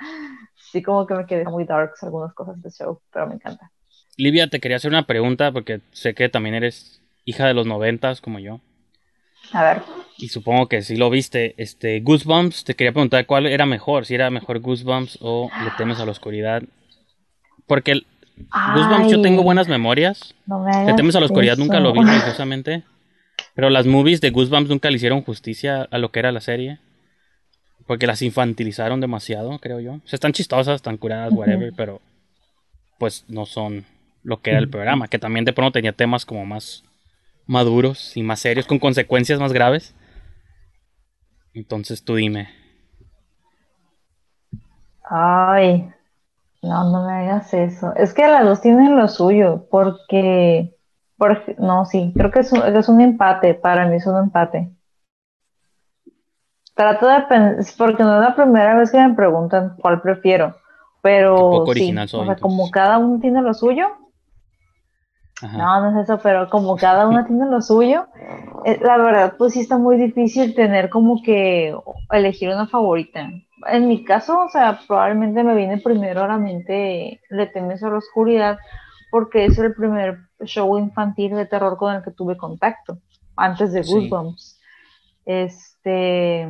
sí como que me quedé muy darks algunas cosas del show, pero me encanta. Livia, te quería hacer una pregunta porque sé que también eres hija de los noventas como yo. A ver. Y supongo que si lo viste, este Goosebumps, te quería preguntar cuál era mejor, si era mejor Goosebumps o Le temes a la oscuridad. Porque el Goosebumps yo tengo buenas memorias. No Le temes a la oscuridad nunca lo vi religiosamente. Pero las movies de Goosebumps nunca le hicieron justicia a lo que era la serie. Porque las infantilizaron demasiado, creo yo. O sea, están chistosas, están curadas, whatever, pero pues no son lo que era el programa, que también de pronto tenía temas como más maduros y más serios, con consecuencias más graves. Entonces tú dime. Ay, no, no me hagas eso. Es que las dos tienen lo suyo, porque, porque no, sí, creo que es un, es un empate, para mí es un empate. Trato de pensar, porque no es la primera vez que me preguntan cuál prefiero, pero sí, o sea, como cada uno tiene lo suyo. No, no es eso, pero como cada uno tiene lo suyo, eh, la verdad, pues sí está muy difícil tener como que elegir una favorita. En mi caso, o sea, probablemente me viene primero a la mente Le temes a la oscuridad, porque es el primer show infantil de terror con el que tuve contacto, antes de Goosebumps. Este,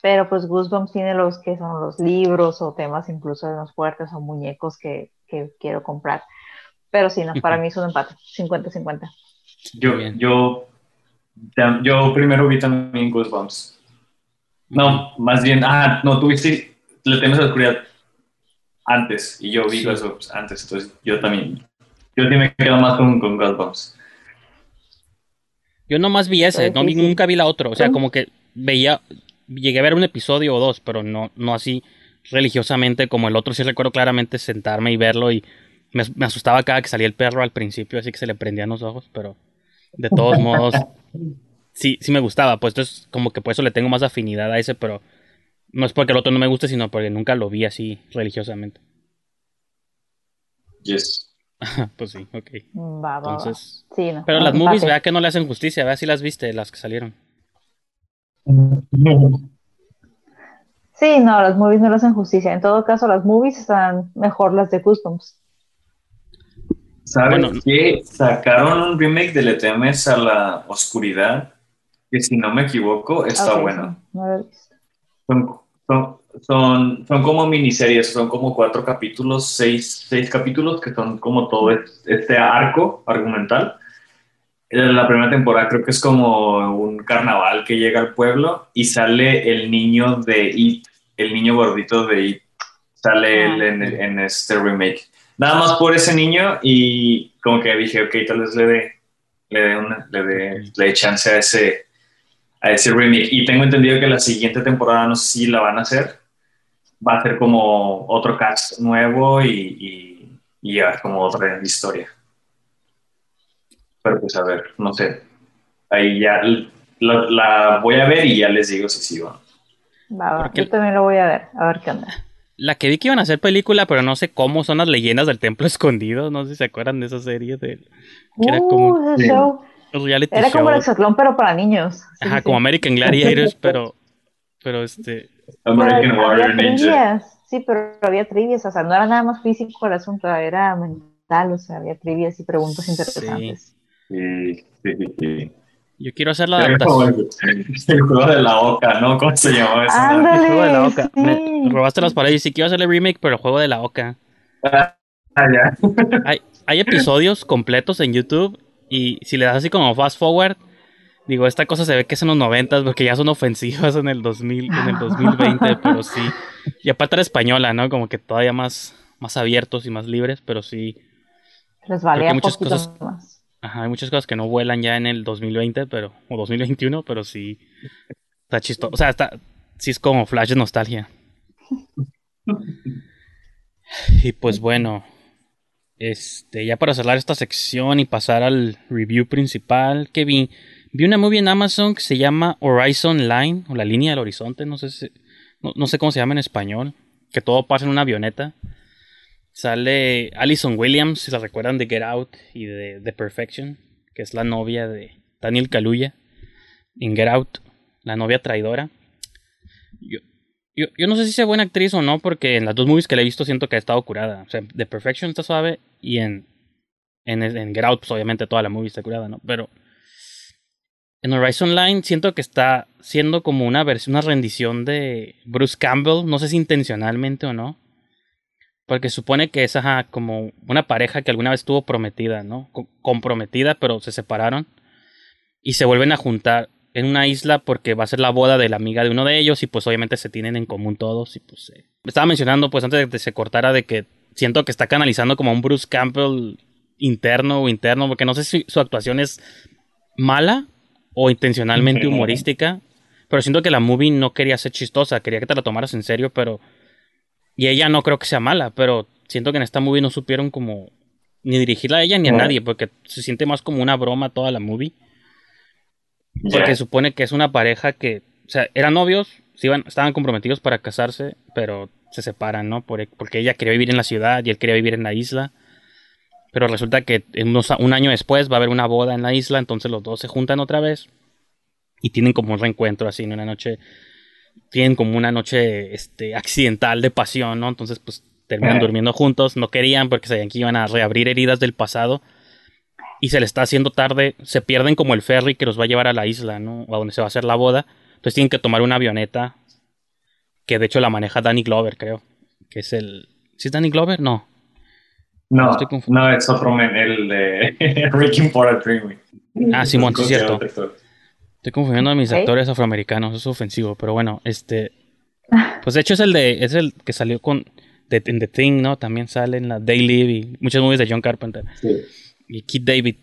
pero pues Goosebumps tiene los que son los libros o temas incluso de los fuertes o muñecos que, quiero comprar. Pero sí, no, para mí es un empate, 50-50. Yo, yo, yo primero vi también Goosebumps. No, más bien, ah, no, tuviste, le temes a la oscuridad antes y yo vi Goosebumps antes, entonces yo también, yo sí me quedo más con, con Goosebumps. Yo nomás vi ese, no, nunca vi la otra. O sea, como que veía, llegué a ver un episodio o dos, pero no, no así religiosamente como el otro. Sí recuerdo claramente sentarme y verlo y me, asustaba cada que salía el perro al principio, así que se le prendían los ojos, pero de todos modos, sí, sí me gustaba. Pues entonces, como que por eso le tengo más afinidad a ese, pero no es porque el otro no me guste, sino porque nunca lo vi así religiosamente. Yes. pues sí, ok. Entonces, pero las movies, vea que no le hacen justicia, vea si las viste, las que salieron. Sí, no, las movies no le hacen justicia. En todo caso, las movies están mejor las de Customs. ¿Sabes bueno, que sacaron un remake de Le temes a la oscuridad? Que si no me equivoco, está bueno. son, son como miniseries, son como cuatro capítulos, seis, seis capítulos que son como todo este arco argumental. La primera temporada creo que es como un carnaval que llega al pueblo y sale el niño de It, el niño gordito de It. Sale él en, en, este remake. Nada más por ese niño y como que dije, ok, tal vez le dé le dé le dé, le chance a ese, a ese remake. Y tengo entendido que la siguiente temporada, no sé si la van a hacer, va a ser como otro cast nuevo y, y, y como otra historia. Pero pues a ver, no sé. Ahí ya la, voy a ver y ya les digo si sí o no. Va, yo también lo voy a ver, a ver qué onda. La que vi que iban a hacer película, pero no sé cómo son las leyendas del templo escondido. No sé si se acuerdan de esa serie. De, era como, show. Era como el exatlón, pero para niños. Ajá, como American Gladiators, pero. Pero este. American Warrior Ninja. Sí, pero había trivias. O sea, no era nada más físico el asunto, era mental. O sea, había trivias y preguntas interesantes. Sí, sí, sí. Yo quiero hacer la adaptación. El, juego de la Oca, ¿no? ¿Cómo se llamaba eso? Ándale, el juego de la Oca. Me robaste las paredes. Sí, quiero hacer el remake, pero el juego de la Oca. Ah, ya. hay, hay episodios completos en YouTube y si le das así como fast forward, digo, esta cosa se ve que es en los 90 porque ya son ofensivas en el 2000, en el 2020, pero sí. Y aparte era española, ¿no? Como que todavía más, más abiertos y más libres, pero sí. Les valía muchas cosas más Ajá, hay muchas cosas que no vuelan ya en el 2020, pero, o 2021, pero sí está chistoso. O sea, está, sí es como flash de nostalgia. Y pues bueno, este, ya para cerrar esta sección y pasar al review principal que vi, vi una movie en Amazon que se llama Horizon Line, o la línea del horizonte, no sé no, no sé cómo se llama en español, que todo pasa en una avioneta. Sale Alison Williams, si la recuerdan de Get Out y de The Perfection, que es la novia de Daniel Kaluuya en Get Out, la novia traidora. Yo, yo, no sé si sea buena actriz o no, porque en las dos movies que le he visto siento que ha estado curada. O sea, The Perfection está suave y en, en Get Out, pues obviamente toda la movie está curada, ¿no? Pero en Horizon Line siento que está siendo como una versión, una rendición de Bruce Campbell, no sé si intencionalmente o no porque supone que es como una pareja que alguna vez estuvo prometida, ¿no? comprometida, pero se separaron. Y se vuelven a juntar en una isla porque va a ser la boda de la amiga de uno de ellos y pues obviamente se tienen en común todos y pues eh. estaba mencionando pues antes de que se cortara de que siento que está canalizando como un Bruce Campbell interno o interno porque no sé si su actuación es mala o intencionalmente humorística pero siento que la movie no quería ser chistosa quería que te la tomaras en serio pero y ella no creo que sea mala, pero siento que en esta movie no supieron como ni dirigirla a ella ni a nadie, porque se siente más como una broma toda la movie. Porque supone que es una pareja que, o sea, eran novios, iban, estaban comprometidos para casarse, pero se separan, ¿no? porque ella quería vivir en la ciudad y él quería vivir en la isla. Pero resulta que un año después va a haber una boda en la isla, entonces los dos se juntan otra vez y tienen como un reencuentro así en una noche tienen como una noche este, accidental de pasión, ¿no? Entonces, pues terminan durmiendo juntos, no querían porque sabían que iban a reabrir heridas del pasado y se les está haciendo tarde, se pierden como el ferry que los va a llevar a la isla, ¿no? A donde se va a hacer la boda. Entonces tienen que tomar una avioneta que de hecho la maneja Danny Glover, creo, que es el ¿Sí es Danny Glover? No. No, no, es otro men, el de Breaking for a Dream. Ah, Simón, sí es cierto. Estoy confundiendo a mis actores afroamericanos, es ofensivo, pero bueno, este. Pues de hecho es el de. Es el que salió con. De, en The Thing, ¿no? También sale en la Daily y muchas movies de John Carpenter. Sí. Y Keith David.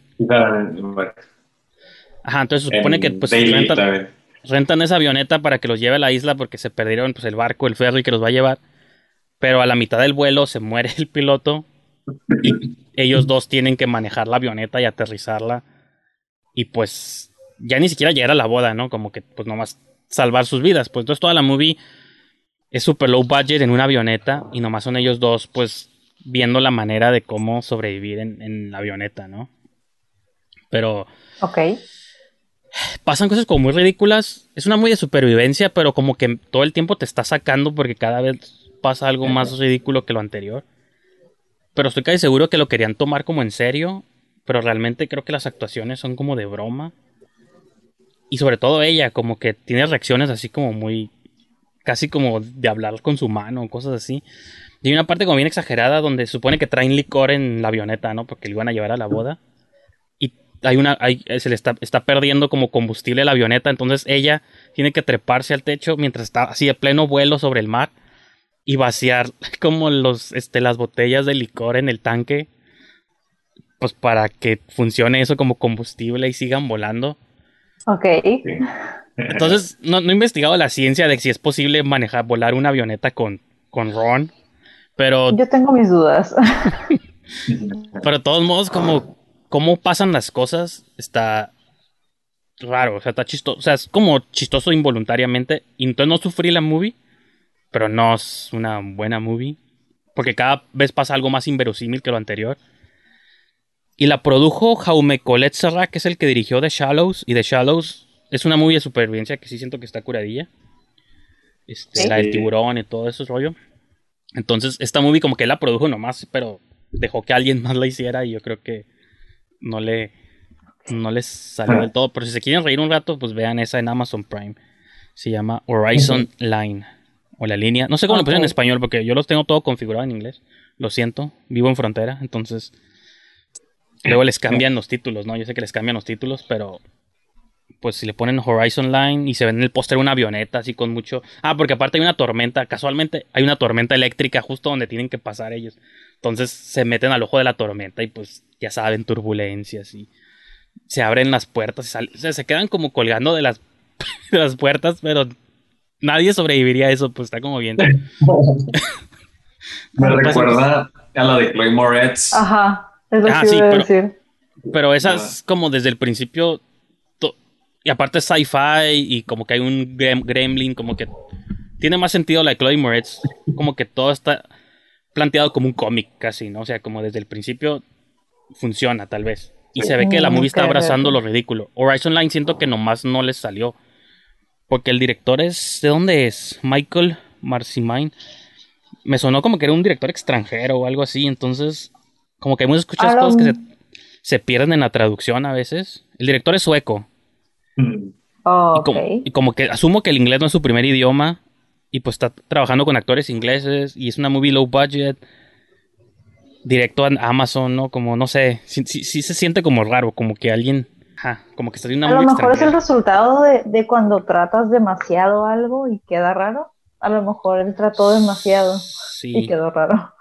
Ajá, entonces se supone que pues rentan, rentan, esa avioneta para que los lleve a la isla porque se perdieron pues el barco, el ferry que los va a llevar. Pero a la mitad del vuelo se muere el piloto y ellos dos tienen que manejar la avioneta y aterrizarla. Y pues ya ni siquiera llegar a la boda, ¿no? Como que pues nomás salvar sus vidas. Pues entonces toda la movie es super low budget en una avioneta y nomás son ellos dos pues viendo la manera de cómo sobrevivir en, la avioneta, ¿no? Pero... Ok. Pasan cosas como muy ridículas. Es una muy de supervivencia, pero como que todo el tiempo te está sacando porque cada vez pasa algo más ridículo que lo anterior. Pero estoy casi seguro que lo querían tomar como en serio. Pero realmente creo que las actuaciones son como de broma. Y sobre todo ella, como que tiene reacciones así como muy. casi como de hablar con su mano, cosas así. Y hay una parte como bien exagerada donde se supone que traen licor en la avioneta, ¿no? Porque lo iban a llevar a la boda. Y hay una, hay, se le está, está perdiendo como combustible la avioneta, entonces ella tiene que treparse al techo mientras está así de pleno vuelo sobre el mar y vaciar como los, este, las botellas de licor en el tanque, pues para que funcione eso como combustible y sigan volando. Ok. Entonces, no, no he investigado la ciencia de si es posible manejar, volar una avioneta con, con Ron. Pero, Yo tengo mis dudas. pero de todos modos, como cómo pasan las cosas, está raro. O sea, está chistoso. O sea, es como chistoso involuntariamente. Y entonces no sufrí la movie, pero no es una buena movie. Porque cada vez pasa algo más inverosímil que lo anterior. Y la produjo Jaume Colette Serra, que es el que dirigió The Shallows. Y The Shallows es una movie de supervivencia que sí siento que está curadilla. Este, Sí. La del tiburón y todo eso rollo. Entonces, esta movie como que él la produjo nomás, pero dejó que alguien más la hiciera y yo creo que no le no les salió del todo. Pero si se quieren reír un rato, pues vean esa en Amazon Prime. Se llama Horizon Line. O la línea. No sé cómo lo pusieron en español, porque yo los tengo todo configurado en inglés. Lo siento. Vivo en frontera, entonces. Luego les cambian los títulos, ¿no? Yo sé que les cambian los títulos, pero. Pues si le ponen Horizon Line y se ven en el póster una avioneta así con mucho. Ah, porque aparte hay una tormenta. Casualmente hay una tormenta eléctrica justo donde tienen que pasar ellos. Entonces se meten al ojo de la tormenta y pues ya saben, turbulencias y se abren las puertas y sal- o sea, se quedan como colgando de las, de las puertas, pero nadie sobreviviría a eso, pues está como bien. Me recuerda a la de Chloe Moretz. Ajá. Es lo Ah, que sí, iba a pero- decir. Pero esa es como desde el principio. Y aparte es sci-fi y como que hay un grem- gremlin, como que tiene más sentido la de Chloe Moretz. Como que todo está planteado como un cómic casi, ¿no? O sea, como desde el principio funciona tal vez. Y se ve que la Mm, movie está abrazando lo ridículo. Horizon Line siento que nomás no les salió. Porque el director es... ¿De dónde es? Michael Marcimine. Me sonó como que era un director extranjero o algo así. Entonces, como que hay muchas A lo- cosas que se, se pierden en la traducción a veces. El director es sueco. Mm. Oh, Y, como, ok. y como que asumo que el inglés no es su primer idioma. Y pues está trabajando con actores ingleses. Y es una movie low budget. Directo a Amazon, ¿no? Como, no sé. Sí, sí- sí se siente como raro. Como que alguien... Ajá, como que está de una A lo mejor es el resultado de, de cuando tratas demasiado algo y queda raro. A lo mejor él trató demasiado y Sí, quedó raro.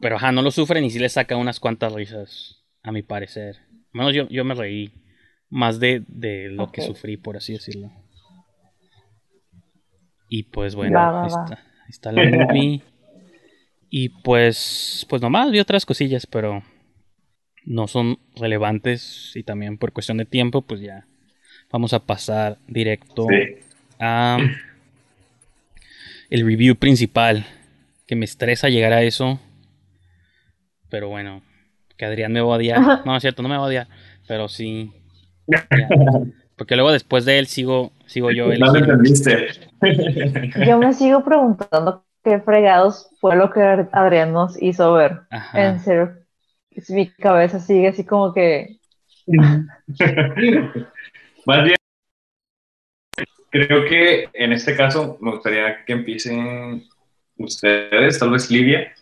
pero ajá, no lo sufren y sí le saca unas cuantas risas, a mi parecer. Al menos yo, yo me reí más de, de lo que sufrí, por así decirlo. Y pues bueno, Va, va, ahí, va. Está, ahí está la movie. Y pues, pues nomás vi otras cosillas, pero no son relevantes y también por cuestión de tiempo, pues ya vamos a pasar directo Sí. a el review principal. Que me estresa llegar a eso. Pero bueno, que Adrián me va a odiar. No, es cierto, no me va a odiar. Pero sí. ya. Porque luego después de él sigo, sigo yo. No lo eligiendo. entendiste. Yo me sigo preguntando qué fregados fue lo que Adrián nos hizo ver. Ajá. En serio, mi cabeza sigue así como que Más bien, creo que en este caso me gustaría que empiecen ustedes, tal vez Livia,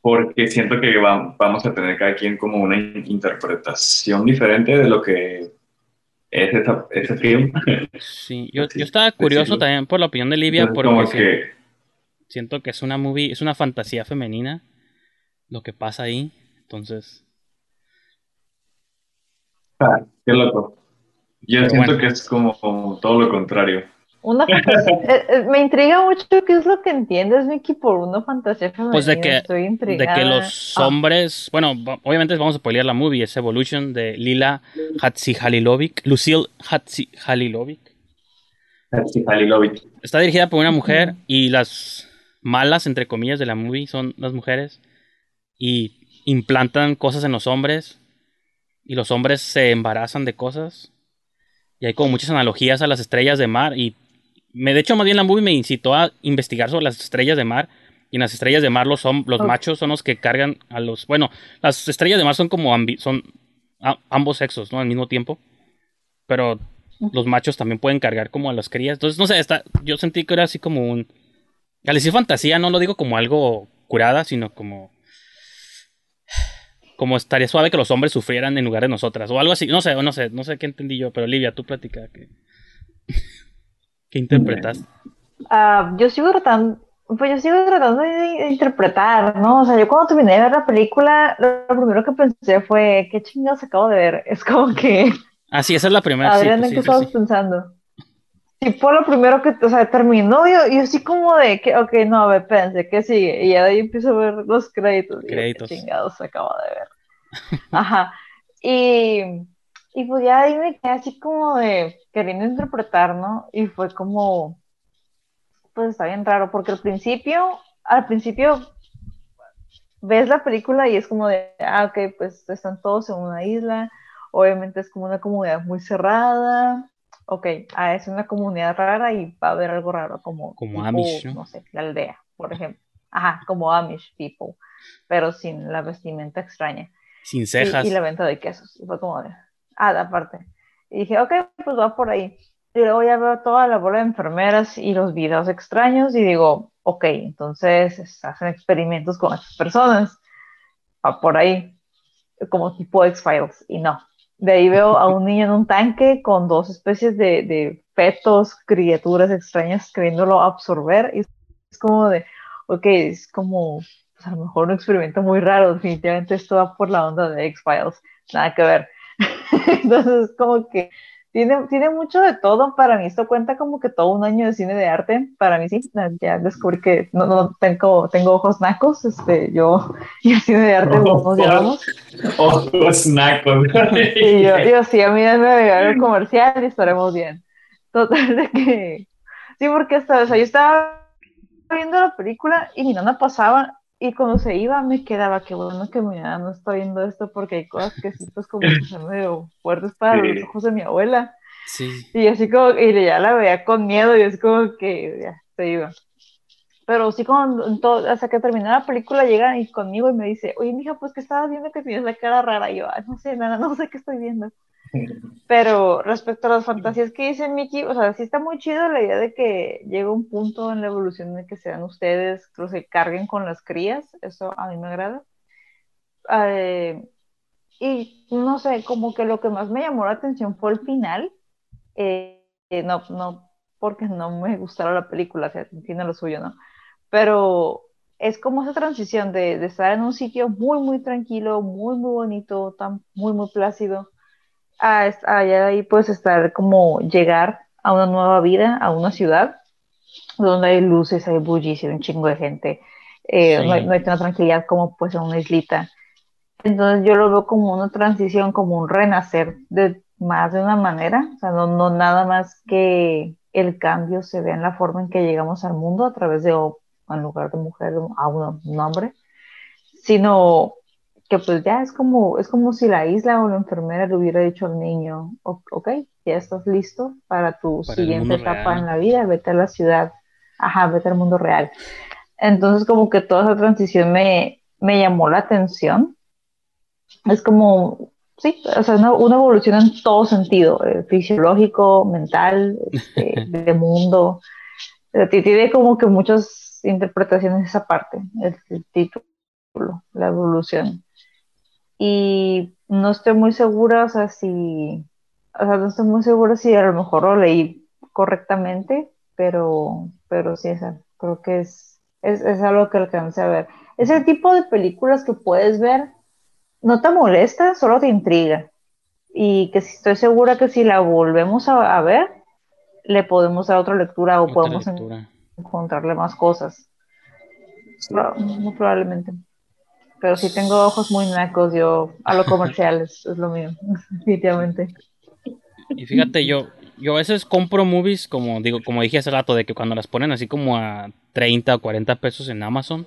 porque siento que va- vamos a tener cada quien como una interpretación diferente de lo que es esa- ese film. Sí, yo, yo estaba curioso también por la opinión de Livia, Entonces, porque como que siento que es una movie, es una fantasía femenina lo que pasa ahí. Entonces, ah, qué loco. Yo Pero siento bueno. que es como, como todo lo contrario. una fantasía. Eh, eh, me intriga mucho qué es lo que entiendes, Mickey, por una fantasía femenina. Pues de que- Estoy de que los Ah, hombres, bueno, obviamente vamos a spoilear la movie, es Evolution de Lila Hatzihalilovic, Lucille Hatzihalilovic. Sí, Halilovic. Está dirigida por una mujer y las malas, entre comillas, de la movie son las mujeres y implantan cosas en los hombres y los hombres se embarazan de cosas y hay como muchas analogías a las estrellas de mar y me, de hecho más bien la movie me incitó a investigar sobre las estrellas de mar y en las estrellas de mar los, hom- los machos son los que cargan a los bueno las estrellas de mar son como ambi- son a- ambos sexos no al mismo tiempo pero los machos también pueden cargar como a las crías. Entonces, no sé, está, yo sentí que era así como un... Al decir fantasía no lo digo como algo curada, sino como... Como estaría suave que los hombres sufrieran en lugar de nosotras. O algo así. No sé, no sé, no sé qué entendí yo. Pero Olivia, tú platica. ¿Qué, ¿Qué interpretas? Ah, yo sigo tratando, pues yo sigo tratando de, interpretar, ¿no? O sea, yo cuando terminé de ver la película, lo primero que pensé fue, ¿qué chingados acabo de ver? Es como que... Ah, sí, esa es la primera. sí, Adrián, pues ¿en qué sí, estabas sí. pensando? Sí, fue lo primero que, o sea, terminó, yo, yo así como de que, ok, no, a ver, pensé, ¿qué sigue? Y ya de ahí empiezo a ver los créditos. y Créditos. ¿Qué chingados acabo de ver? Ajá. Y, y pues ya ahí me quedé así como de queriendo interpretar, ¿no? Y fue como, pues está bien raro, porque al principio, al principio ves la película y es como de, ah, ok, pues están todos en una isla, obviamente es como una comunidad muy cerrada, ok, ah, es una comunidad rara y va a haber algo raro, como, Como Amish, ¿no? no sé, la aldea, por ejemplo. Ajá, como Amish people, pero sin la vestimenta extraña. Sin Y, cejas. y la venta de quesos. Y fue como de, ah, aparte. Y dije, ok, pues va por ahí. Y luego ya veo toda la bola de enfermeras y los videos extraños y digo, ok, entonces hacen experimentos con estas personas. Va por ahí, como tipo X-Files. Y no. De ahí veo a un niño en un tanque con dos especies de, de fetos, criaturas extrañas queriéndolo absorber. Y es como de, ok, es como pues, a lo mejor un experimento muy raro, definitivamente esto va por la onda de X-Files, nada que ver. Entonces, como que tiene, tiene mucho de todo, para mí esto cuenta como que todo un año de cine de arte, para mí sí, ya descubrí que no, no tengo, tengo ojos nacos, este, yo y el cine de arte no nos llevamos. Ojos nacos. Y yo, yo sí, a mí me agregar el comercial y estaremos bien. Total de que, sí, porque hasta, o sea, yo estaba viendo la película y mi nana pasaba y cuando se iba me quedaba que bueno que mi no está viendo esto porque hay cosas que sí pues como que son medio fuertes para Sí. los ojos de mi abuela Sí. y así como y ya la veía con miedo y es como que ya se iba pero sí como en todo- hasta que terminó la película llega y conmigo y me dice oye mija pues que estabas viendo que tienes la cara rara y yo "Ay, no sé nada no sé qué estoy viendo pero respecto a las fantasías que dice Mickey, o sea, sí está muy chido la idea de que llega un punto en la evolución en que sean ustedes que se carguen con las crías, eso a mí me agrada. Eh, y no sé, como que lo que más me llamó la atención fue el final. Eh, eh, no, no porque no me gustara la película, o sea, tiene lo suyo, ¿no? Pero es como esa transición de, de estar en un sitio muy, muy tranquilo, muy, muy bonito, tan, muy, muy plácido a, a ahí puedes estar como llegar a una nueva vida, a una ciudad donde hay luces, hay bullicio, un chingo de gente, eh, Sí. no, hay, no hay tanta tranquilidad como pues en una islita. Entonces yo lo veo como una transición, como un renacer de más de una manera, o sea, no, no nada más que el cambio se vea en la forma en que llegamos al mundo a través de, en lugar de mujer, a un un hombre, sino que pues ya es como, es como si la isla o la enfermera le hubiera dicho al niño, "O- ok, ya estás listo para tu Para siguiente etapa real. en la vida, vete a la ciudad, ajá, vete al mundo real. Entonces como que toda esa transición me, me llamó la atención. Es como, sí, o sea, una, una evolución en todo sentido, eh, fisiológico, mental, este, de mundo. Tiene como que muchas interpretaciones esa parte, el, el título, la evolución y no estoy muy segura, o sea, si, o sea, no estoy muy segura si a lo mejor lo leí correctamente, pero, pero sí, o sea, creo que es, es, es algo que alcancé a ver. Es el tipo de películas que puedes ver, no te molesta, solo te intriga. Y que si estoy segura que si la volvemos a, a ver, le podemos dar otra lectura o Otra podemos lectura. encontrarle más cosas. Muy probablemente. Pero sí tengo ojos muy nacos, yo a lo comercial es, lo mío, definitivamente. Y fíjate, yo, yo a veces compro movies, como digo, como dije hace rato, de que cuando las ponen así como a 30 o 40 pesos en Amazon,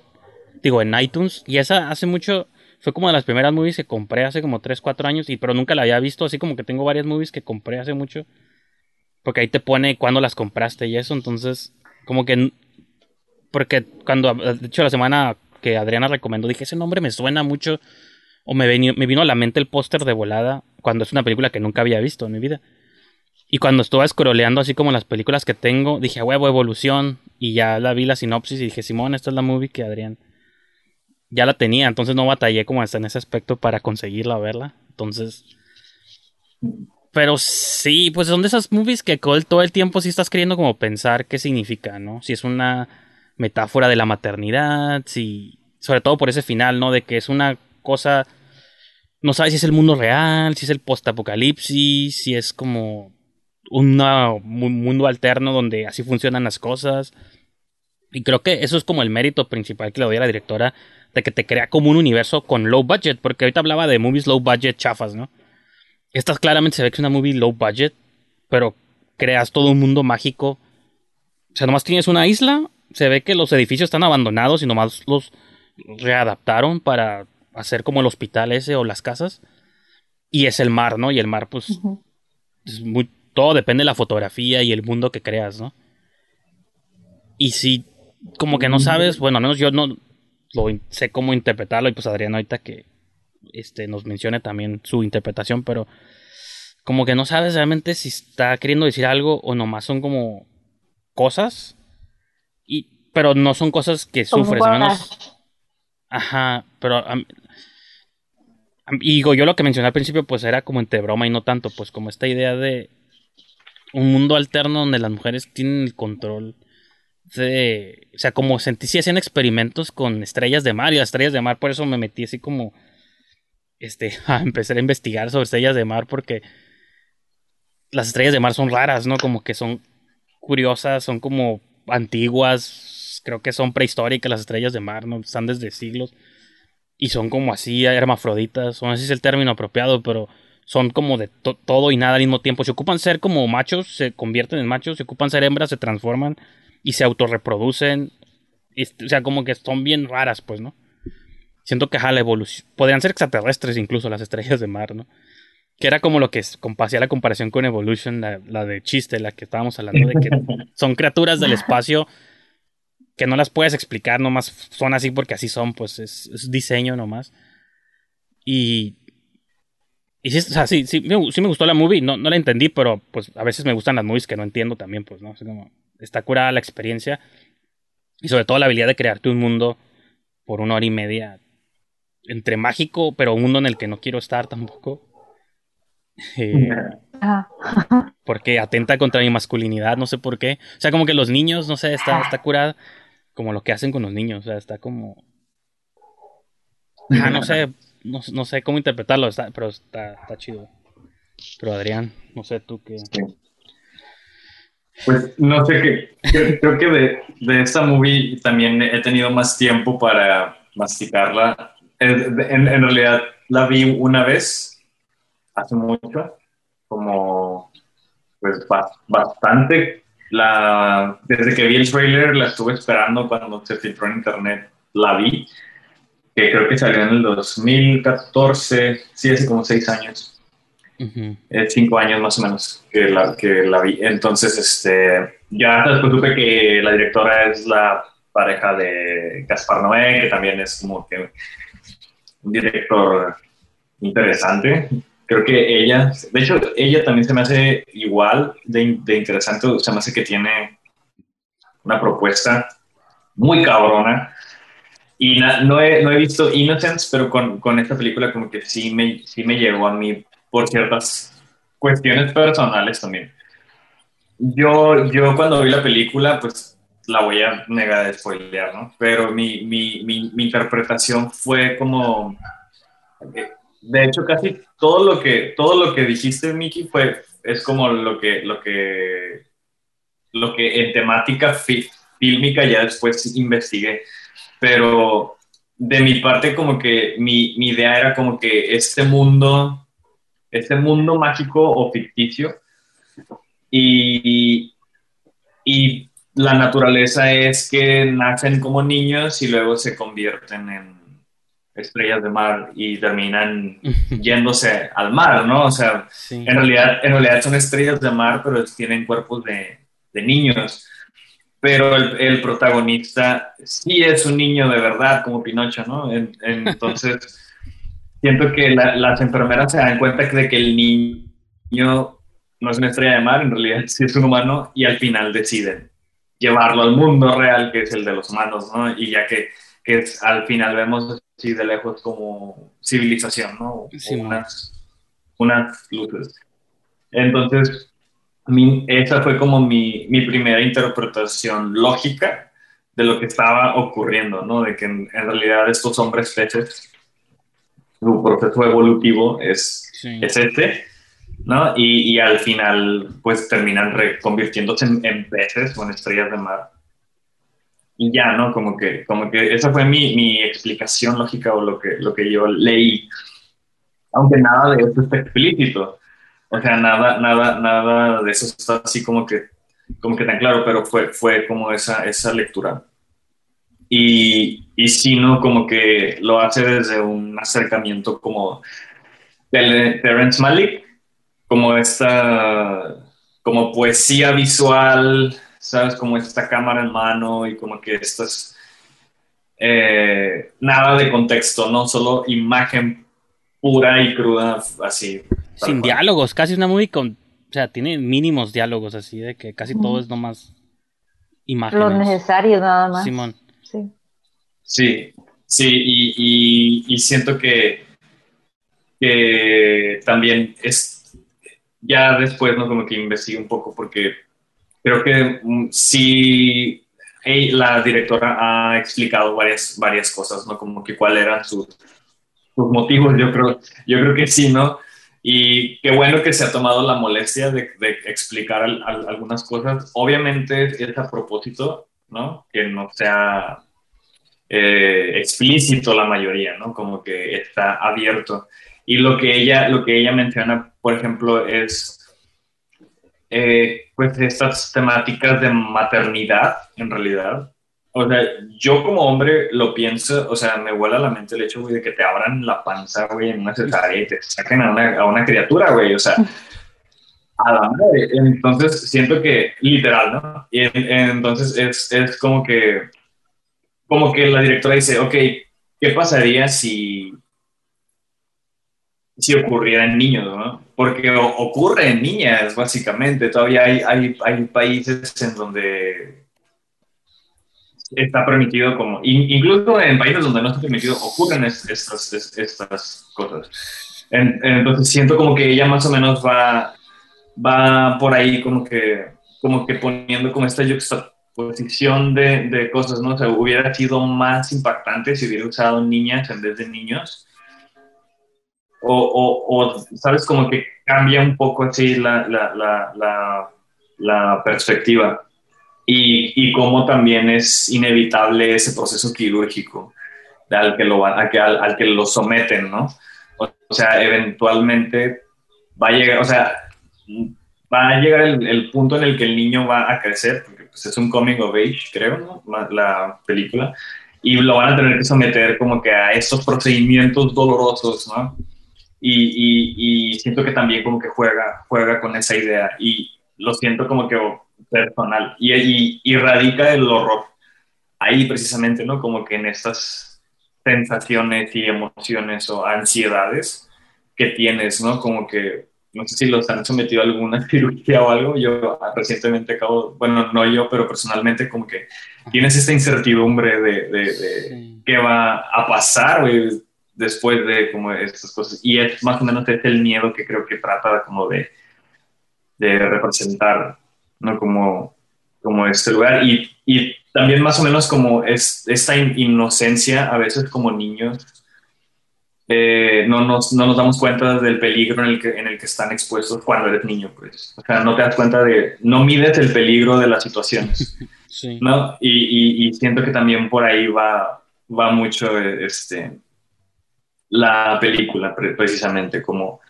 digo, en iTunes, y esa hace mucho, fue como de las primeras movies que compré hace como 3, 4 años, y pero nunca la había visto, así como que tengo varias movies que compré hace mucho, porque ahí te pone cuándo las compraste y eso, entonces, como que, porque cuando, de hecho la semana que Adriana recomendó, dije, ese nombre me suena mucho, o me, vino a la mente el póster de volada, cuando es una película que nunca había visto en mi vida. Y cuando estuve scrolleando así como las películas que tengo, dije, huevo, evolución. Y ya la vi la sinopsis y dije, Simón, esta es la movie que Adrián ya la tenía. Entonces no batallé como hasta en ese aspecto para conseguirla verla. Entonces. Pero sí, pues son de esas movies que todo el tiempo sí estás queriendo como pensar qué significa, ¿no? Si es una metáfora de la maternidad, si. Sobre todo por ese final, ¿no? De que es una cosa. No sabes si es el mundo real, si es el post-apocalipsis, si es como un mundo alterno donde así funcionan las cosas. Y creo que eso es como el mérito principal que le doy a la directora, de que te crea como un universo con low budget, porque ahorita hablaba de movies low budget chafas, ¿no? Esta claramente se ve que es una movie low budget, pero creas todo un mundo mágico. O sea, nomás tienes una isla, se ve que los edificios están abandonados y nomás los readaptaron para hacer como el hospital ese o las casas. Y es el mar, ¿no? Y el mar, pues, es muy, todo depende de la fotografía y el mundo que creas, ¿no? Y si como que no sabes, bueno, al menos yo no lo sé cómo interpretarlo y pues Adrián ahorita que este nos mencione también su interpretación, pero como que no sabes realmente si está queriendo decir algo o nomás son como cosas y pero no son cosas que sufres, al menos Ajá, pero y digo, yo lo que mencioné al principio pues era como entre broma y no tanto, pues como esta idea de un mundo alterno donde las mujeres tienen el control de, o sea, como sentí si hacían experimentos con estrellas de mar y las estrellas de mar, por eso me metí así como, este, a empezar a investigar sobre estrellas de mar porque las estrellas de mar son raras, ¿no? Como que son curiosas, son como antiguas, creo que son prehistóricas las estrellas de mar, ¿no? Están desde siglos y son como así hermafroditas, no sé si es el término apropiado, pero son como de todo y nada al mismo tiempo. Se ocupan ser como machos, se convierten en machos, se ocupan ser hembras, se transforman y se autorreproducen. o sea, como que son bien raras, pues, ¿no? Siento que ja, la evolución. Podrían ser extraterrestres incluso las estrellas de mar, ¿no? Que era como lo que hacía la comparación con Evolution, la, la, de chiste, la que estábamos hablando, de que son criaturas del espacio que no las puedes explicar, nomás son así porque así son, pues es, es diseño nomás. Y y sí, o sea, sí, sí, me, gustó la movie, no, no la entendí, pero pues a veces me gustan las movies que no entiendo también, pues, ¿no? como, está curada la experiencia y sobre todo la habilidad de crearte un mundo por una hora y media entre mágico, pero un mundo en el que no quiero estar tampoco. Eh, porque atenta contra mi masculinidad, no sé por qué. O sea, como que los niños, no sé, está, está curada como lo que hacen con los niños, o sea, está como... Ah, no sé, no, sé cómo interpretarlo, pero está, está chido. Pero Adrián, no sé tú qué. Pues no sé qué. Creo, que de, de, esta movie también he tenido más tiempo para masticarla. En, en, realidad la vi una vez, hace mucho, como pues bastante. La, desde que vi el trailer la estuve esperando cuando se filtró en internet, la vi que creo que salió en el 2014, sí, hace como seis años. cinco años más o menos que la, que la vi. Entonces, este, ya después supe que la directora es la pareja de Gaspar Noé, que también es como que un director interesante. Creo que ella, de hecho, ella también se me hace igual de, de interesante, se me hace que tiene una propuesta muy cabrona y no, he, no he visto Innocence, pero con, con, esta película como que sí me, sí me llegó a mí por ciertas cuestiones personales también. Yo, yo cuando vi la película, pues la voy a negar de spoilear, ¿no? Pero mi, mi, mi, mi interpretación fue como... De hecho, casi todo lo que, todo lo que dijiste, Miki, fue, es como lo que, lo que, lo que en temática fílmica ya después investigué. Pero de mi parte como que mi, mi idea era como que este mundo, este mundo mágico o ficticio y, y la naturaleza es que nacen como niños y luego se convierten en estrellas de mar y terminan yéndose al mar, ¿no? O sea, en, realidad, en realidad son estrellas de mar, pero tienen cuerpos de, de niños pero el, protagonista sí es un niño de verdad, como Pinocho, ¿no? entonces, siento que las enfermeras se dan cuenta de que el niño no es una estrella de mar, en realidad sí es un humano, y al final deciden llevarlo al mundo real, que es el de los humanos, ¿no? Y ya que, que al final vemos así de lejos como civilización, ¿no? unas, unas luces. Entonces, mi, esa fue como mi, mi, primera interpretación lógica de lo que estaba ocurriendo, ¿no? De que en, realidad estos hombres peces, su proceso evolutivo es, es este, ¿no? Y, y, al final, pues terminan reconvirtiéndose en, en, peces o en estrellas de mar. Y ya, ¿no? Como que, como que esa fue mi, mi explicación lógica o lo que, lo que yo leí. Aunque nada de eso está explícito. O sea, nada, nada, nada de eso está así como que, como que tan claro, pero fue, fue como esa, esa lectura. Y, y sí, ¿no? Como que lo hace desde un acercamiento como de Terence Malik, como esta, como poesía visual, ¿sabes? Como esta cámara en mano y como que estas, eh, nada de contexto, ¿no? Solo imagen pura y cruda, así. Sin diálogos, casi una movie con, o sea, tiene mínimos diálogos así, de que casi todo es nomás imágenes. Lo necesario nada más. Simón. Sí. Sí, sí, y, y siento que, que también es ya después, ¿no? Como que investigué un poco porque creo que mm, sí la directora ha explicado varias, varias cosas, ¿no? Como que cuáles eran sus, sus, motivos, yo creo, yo creo que sí, ¿no? Y qué bueno que se ha tomado la molestia de, de explicar algunas cosas. Obviamente es a propósito, ¿no? Que no sea eh, explícito la mayoría, ¿no? Como que está abierto. Y lo que ella, lo que ella menciona, por ejemplo, es eh, pues estas temáticas de maternidad, en realidad. O sea, yo como hombre lo pienso, o sea, me vuela la mente el hecho, güey, de que te abran la panza, güey, en una cesárea y te saquen a una, a una criatura, güey, o sea, a la madre. Entonces, siento que, literal, ¿no? Y entonces es, es como que, como que la directora dice, ok, ¿qué pasaría si si ocurriera en niños, ¿no? Porque ocurre en niñas, básicamente. Todavía hay, hay, hay países en donde está permitido como, incluso en países donde no está permitido, ocurren estas, estas cosas. entonces siento como que ella más o menos va, va por ahí como que, como que poniendo como esta juxtaposición de, de cosas, ¿no? O sea, hubiera sido más impactante si hubiera usado niñas en vez de niños o, o, sabes, como que cambia un poco así la, la, la, la perspectiva y, y cómo también es inevitable ese proceso quirúrgico al que lo, a que, al, que lo someten, ¿no? O, sea, eventualmente va a llegar, o sea, va a llegar el, el, punto en el que el niño va a crecer, porque pues, es un coming of age, creo, ¿no? La película, y lo van a tener que someter como que a estos procedimientos dolorosos, ¿no? Y, y, siento que también como que juega, juega con esa idea y lo siento como que personal y, y, radica el horror ahí precisamente, ¿no? Como que en estas sensaciones y emociones o ansiedades que tienes, ¿no? Como que, no sé si los han sometido a alguna cirugía o algo, yo recientemente acabo, bueno, no yo, pero personalmente como que tienes esta incertidumbre de, de, qué va a pasar, güey después de como estas cosas. Y es más o menos este el miedo que creo que trata como de, de representar, ¿no? Como, como este lugar. Y, y también más o menos como es, esta inocencia, a veces como niños, eh, no, nos, no nos damos cuenta del peligro en el, que, en el que están expuestos cuando eres niño, pues. O sea, no te das cuenta de, no mides el peligro de las situaciones, ¿no? Y, y, y, siento que también por ahí va, va mucho, este, la película, precisamente, como,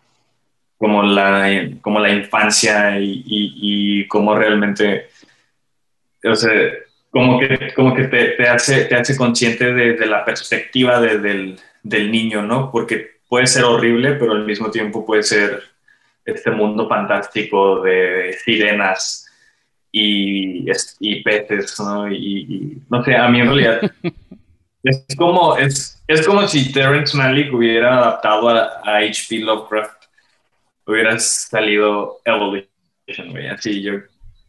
como, la, como la infancia y, y, cómo realmente, o sea, como que, como que te, te hace, te hace consciente de, la perspectiva del, del, niño, ¿no? Porque puede ser horrible, pero al mismo tiempo puede ser este mundo fantástico de sirenas y, y peces, ¿no? Y, y, no sé, a mí en realidad Es como, es, es como si Terrence Malick hubiera adaptado a, H.P. Lovecraft, hubiera salido Evelyn, güey, así yo,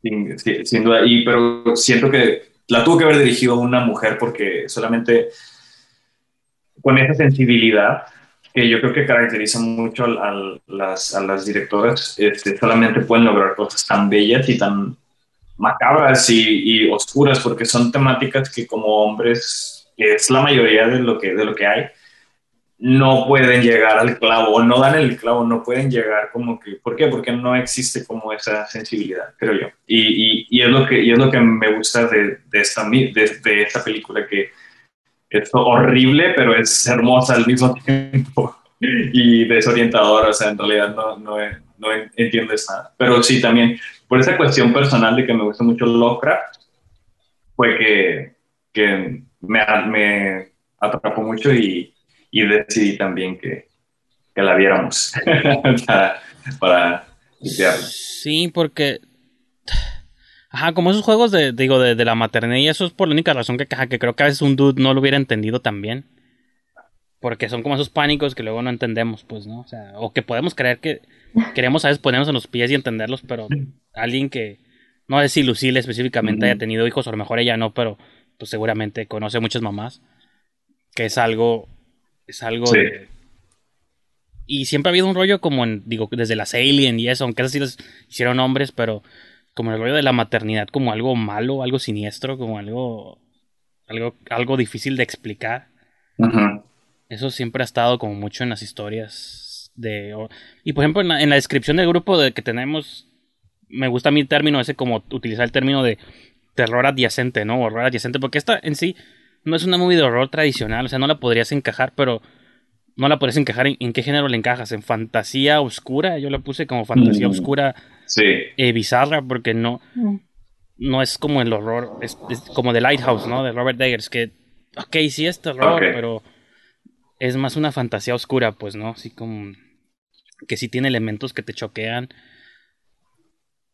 sin, duda, pero siento que la tuvo que haber dirigido una mujer porque solamente con esa sensibilidad que yo creo que caracteriza mucho a, las, a las, directoras, este, solamente pueden lograr cosas tan bellas y tan macabras y, y, oscuras, porque son temáticas que como hombres, que es la mayoría de lo que, de lo que hay, no pueden llegar al clavo, o no dan el clavo, no pueden llegar como que, ¿por qué? Porque no existe como esa sensibilidad, creo yo. Y, y, es, lo que, y es lo que me gusta de, de esta, de, de esta película, que es horrible, pero es hermosa al mismo tiempo y desorientadora, o sea, en realidad no, no, no entiendes nada. Pero sí, también, por esa cuestión personal de que me gusta mucho Lovecraft, fue que, que me, me atrapó mucho y, y decidí también que, que la viéramos para, para Sí, porque Ajá, como esos juegos de, digo, de, de la maternidad, y eso es por la única razón que, que creo que a veces un dude no lo hubiera entendido también. Porque son como esos pánicos que luego no entendemos, pues, ¿no? O sea, o que podemos creer que queremos a veces ponernos en los pies y entenderlos, pero alguien que, no sé si Lucille específicamente haya tenido hijos, o a lo mejor ella no, pero pues seguramente conoce muchas mamás, que es algo, es algo de... Y siempre ha habido un rollo como en, digo, desde las Alien y eso, aunque esas sí las hicieron hombres, pero como el rollo de la maternidad como algo malo, algo siniestro, como algo algo, algo difícil de explicar. Eso siempre ha estado como mucho en las historias de... Y por ejemplo, en la, descripción del grupo de que tenemos, me gusta mi término ese como utilizar el término de terror adyacente, ¿no? Horror adyacente, porque esta en sí no es una movie de horror tradicional, o sea, no la podrías encajar, pero no la podrías encajar en, qué género le encajas, en fantasía oscura, yo la puse como fantasía oscura sí. Eh, bizarra porque no, mm. no es como el horror, es, como The Lighthouse, ¿no? De Robert Eggers, que, ok, sí es terror, pero es más una fantasía oscura, pues, ¿no? Así como que sí tiene elementos que te choquean,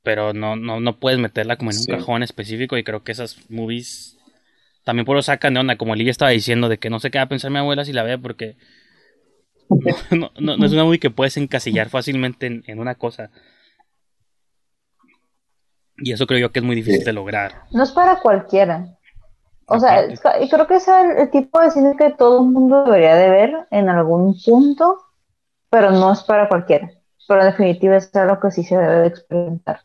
pero no, no, no puedes meterla como en un cajón específico y creo que esas movies también por lo sacan de onda, como Olivia estaba diciendo, de que no sé qué va a pensar mi abuela si la ve porque no, no, es una movie que puedes encasillar fácilmente en una cosa. Y eso creo yo que es muy difícil de lograr. No es para cualquiera. O sea, y creo que es el, tipo de cine que todo el mundo debería de ver en algún punto, pero no es para cualquiera. Pero en definitiva es algo que sí se debe de experimentar.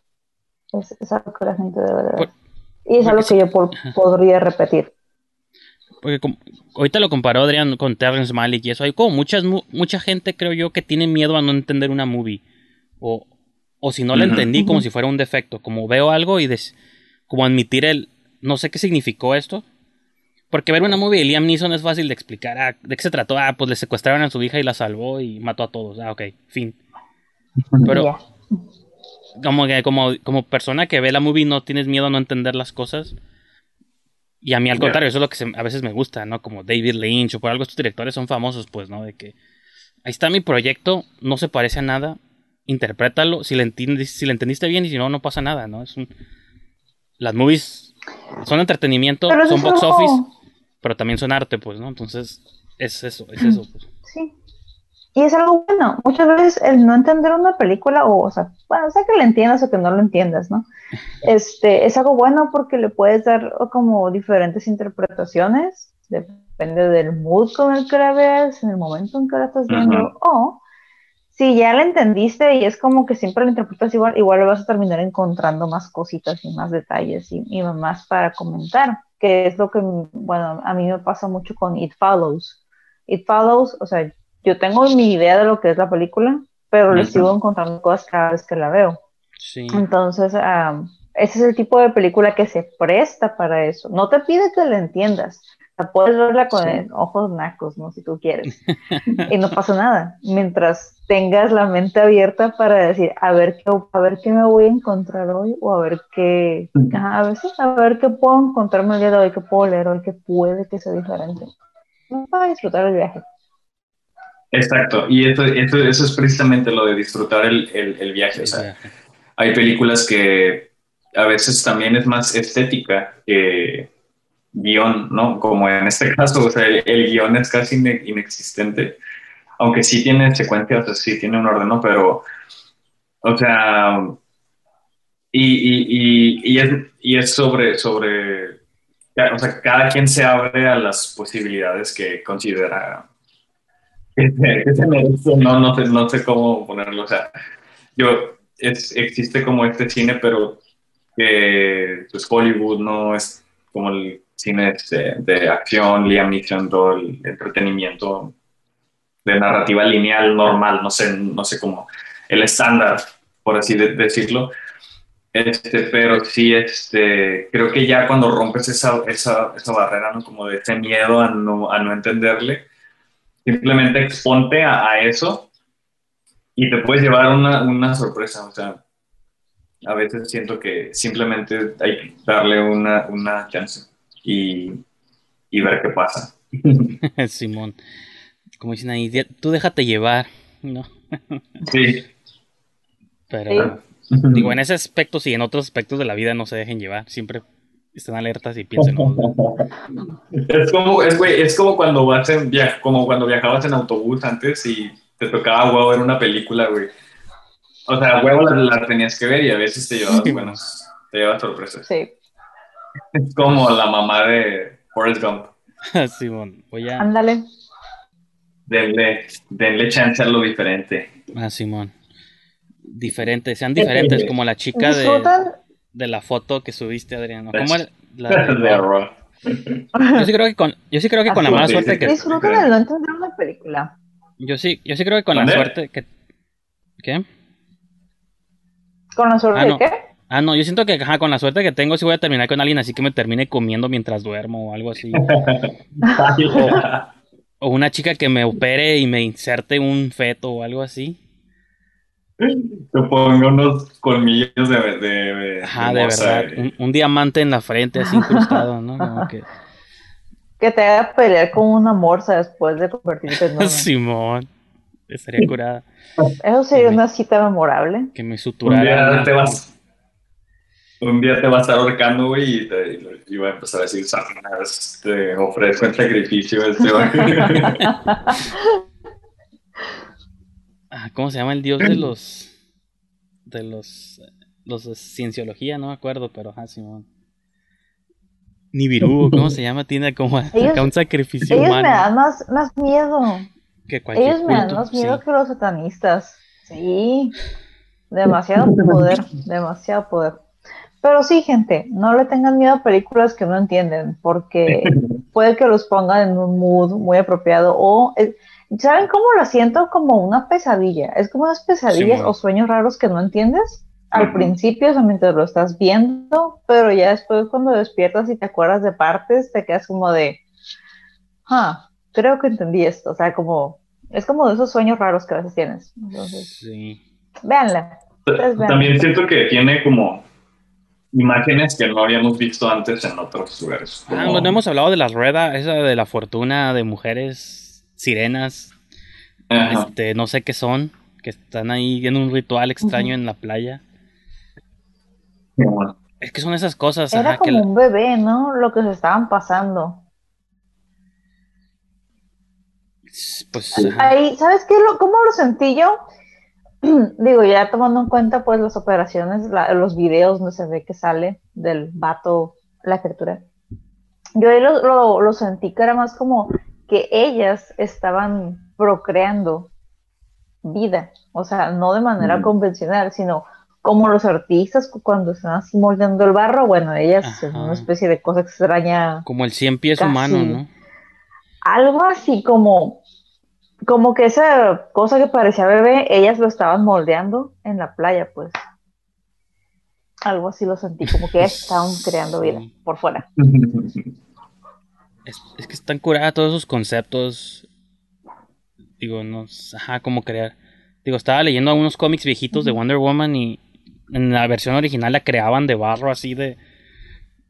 Es, algo que la gente debe de ver. y es algo que yo podría repetir. Porque ahorita lo comparó Adrián con Terrence Malick y eso. Hay como muchas, mucha gente, creo yo, que tiene miedo a no entender una movie. O, o si no la entendí como si fuera un defecto, como veo algo y des, como admitir el no sé qué significó esto. Porque ver una movie de Liam Neeson es fácil de explicar. Ah, ¿De qué se trató? Ah, pues le secuestraron a su hija y la salvó y mató a todos. Ah, ok, fin. Pero como, como, como persona que ve la movie no tienes miedo a no entender las cosas. Y a mí al contrario, eso es lo que a veces me gusta, ¿no? Como David Lynch o por algo estos directores son famosos, pues, ¿no? De que ahí está mi proyecto, no se parece a nada, interprétalo, si le, entendiste, si le entendiste bien y si no, no pasa nada, ¿no? Es un... Las movies son entretenimiento, son box office, pero también son arte, pues, ¿no? Entonces, es eso, es eso. Pues. Sí. Y es algo bueno. Muchas veces el no entender una película, o, o sea, bueno, sea que la entiendas o que no lo entiendas, ¿no? Este, es algo bueno porque le puedes dar como diferentes interpretaciones, depende del mood con el que la veas, en el momento en que la estás viendo, o si ya la entendiste y es como que siempre la interpretas igual, igual vas a terminar encontrando más cositas y más detalles y, y, más para comentar, que es lo que, bueno, a mí me pasa mucho con It Follows. It Follows, o sea, yo tengo mi idea de lo que es la película, pero le sigo encontrando cosas cada vez que la veo. Sí. Entonces, ese es el tipo de película que se presta para eso. No te pide que la entiendas, puedes verla con ojos nacos, ¿no? Si tú quieres. y no pasa nada. Mientras tengas la mente abierta para decir, a ver qué, a ver qué me voy a encontrar hoy, o a ver qué, a veces, a ver qué puedo encontrarme el día de hoy, qué puedo leer hoy, que puede que sea diferente. Para disfrutar el viaje. Exacto, y eso, eso, es precisamente lo de disfrutar el, el, viaje. O sea, hay películas que a veces también es más estética que, guion, ¿no? Como en este caso, o sea, el, guion es casi inexistente, aunque sí tiene secuencias, o sea, sí tiene un orden, ¿no? Pero, o sea, Y, y, y, y, es, y es sobre, sobre, o sea, cada quien se abre a las posibilidades que considera no, no, sé, no sé cómo ponerlo, o sea, yo, es, existe como este cine, pero que pues Hollywood no es como el cine de, de acción, Liam Neeson, todo el entretenimiento de narrativa lineal normal, no sé, no sé cómo, el estándar, por así decirlo. Este, pero sí, este, creo que ya cuando rompes esa, esa, esa barrera, ¿no? Como de ese miedo a no, a no entenderle, simplemente exponte a, a, eso y te puedes llevar una, una, sorpresa. O sea, a veces siento que simplemente hay que darle una, una chance y, y ver qué pasa. Simón como dicen ahí, tú déjate llevar, ¿no? Sí. Pero, digo, en ese aspecto, sí, en otros aspectos de la vida no se dejen llevar, siempre estén alertas y piensen. es como, es, güey, es como cuando vas en como cuando viajabas en autobús antes y te tocaba huevo ver una película, güey. O sea, huevo la, tenías que ver y a veces te llevabas, bueno, te llevabas sorpresas. Sí. Es como la mamá de Forrest Gump. Simón, voy a. Ándale denle, denle chance a lo diferente. Ah, Simón. Diferentes, sean diferentes, como la chica de, de la foto que subiste, Adriano. ¿Cómo era? La de yo sí creo que con, yo sí creo que con la mala suerte que. Disfruten el no entender una película. Yo sí, yo sí creo que con la suerte que. ¿Qué? ¿Con la suerte ah, no. de qué? Ah, no, yo siento que ajá, con la suerte que tengo sí voy a terminar con alguien así que me termine comiendo mientras duermo o algo así. O una chica que me opere y me inserte un feto o algo así. Te pongo unos colmillos de. de, Ajá, de, verdad. Un, diamante en la frente así incrustado, ¿no? Como que... que te haga pelear con una morsa después de convertirte en Simón. Estaría curada. Eso sería una cita memorable. Que me suturara. te vas, un día te va a estar ahorcando, güey, y, te, y va a empezar a decir, te ofrezco el sacrificio este, ¿Cómo se llama el dios de los... de los... los de cienciología? No me acuerdo, pero ah, Simón. Nibiru, ¿cómo se llama? Tiene como un sacrificio ellos humano. me dan más, más miedo. Que cualquier Ellos me dan más miedo que los satanistas. Sí. Demasiado poder, demasiado poder. Pero sí, gente, no le tengan miedo a películas que no entienden, porque puede que los pongan en un mood muy apropiado o... Eh, ¿Saben cómo lo siento? Como una pesadilla. Es como unas pesadillas o sueños raros que no entiendes al principio, o sea, mientras lo estás viendo, pero ya después cuando despiertas y te acuerdas de partes, te quedas como de, ah, creo que entendí esto. O sea, como, es como de esos sueños raros que a veces tienes. Entonces, sí. véanla. También siento que tiene como imágenes que no habíamos visto antes en otros lugares. Ah, bueno, hemos hablado de las ruedas, esa de la fortuna de mujeres sirenas. Este, no sé qué son, que están ahí en un ritual extraño en la playa. Es que son esas cosas. Era como un bebé, ¿no? Lo que se estaban pasando. Pues. Ahí, ¿sabes qué? ¿Cómo lo sentí yo? digo, ya tomando en cuenta pues las operaciones, los videos donde se ve que sale del vato la criatura. Yo ahí lo, lo, sentí que era más como que ellas estaban procreando vida, o sea, no de manera convencional, sino como los artistas cuando están así moldeando el barro, bueno, ellas es una especie de cosa extraña. Como el cien pies humano, ¿no? Algo así como como que esa cosa que parecía bebé, ellas lo estaban moldeando en la playa, pues. Algo así lo sentí, como que estaban creando vida por fuera. Es, que están curadas todos esos conceptos. Digo, no, ajá, como crear. Digo, estaba leyendo algunos cómics viejitos de Wonder Woman y en la versión original la creaban de barro así de...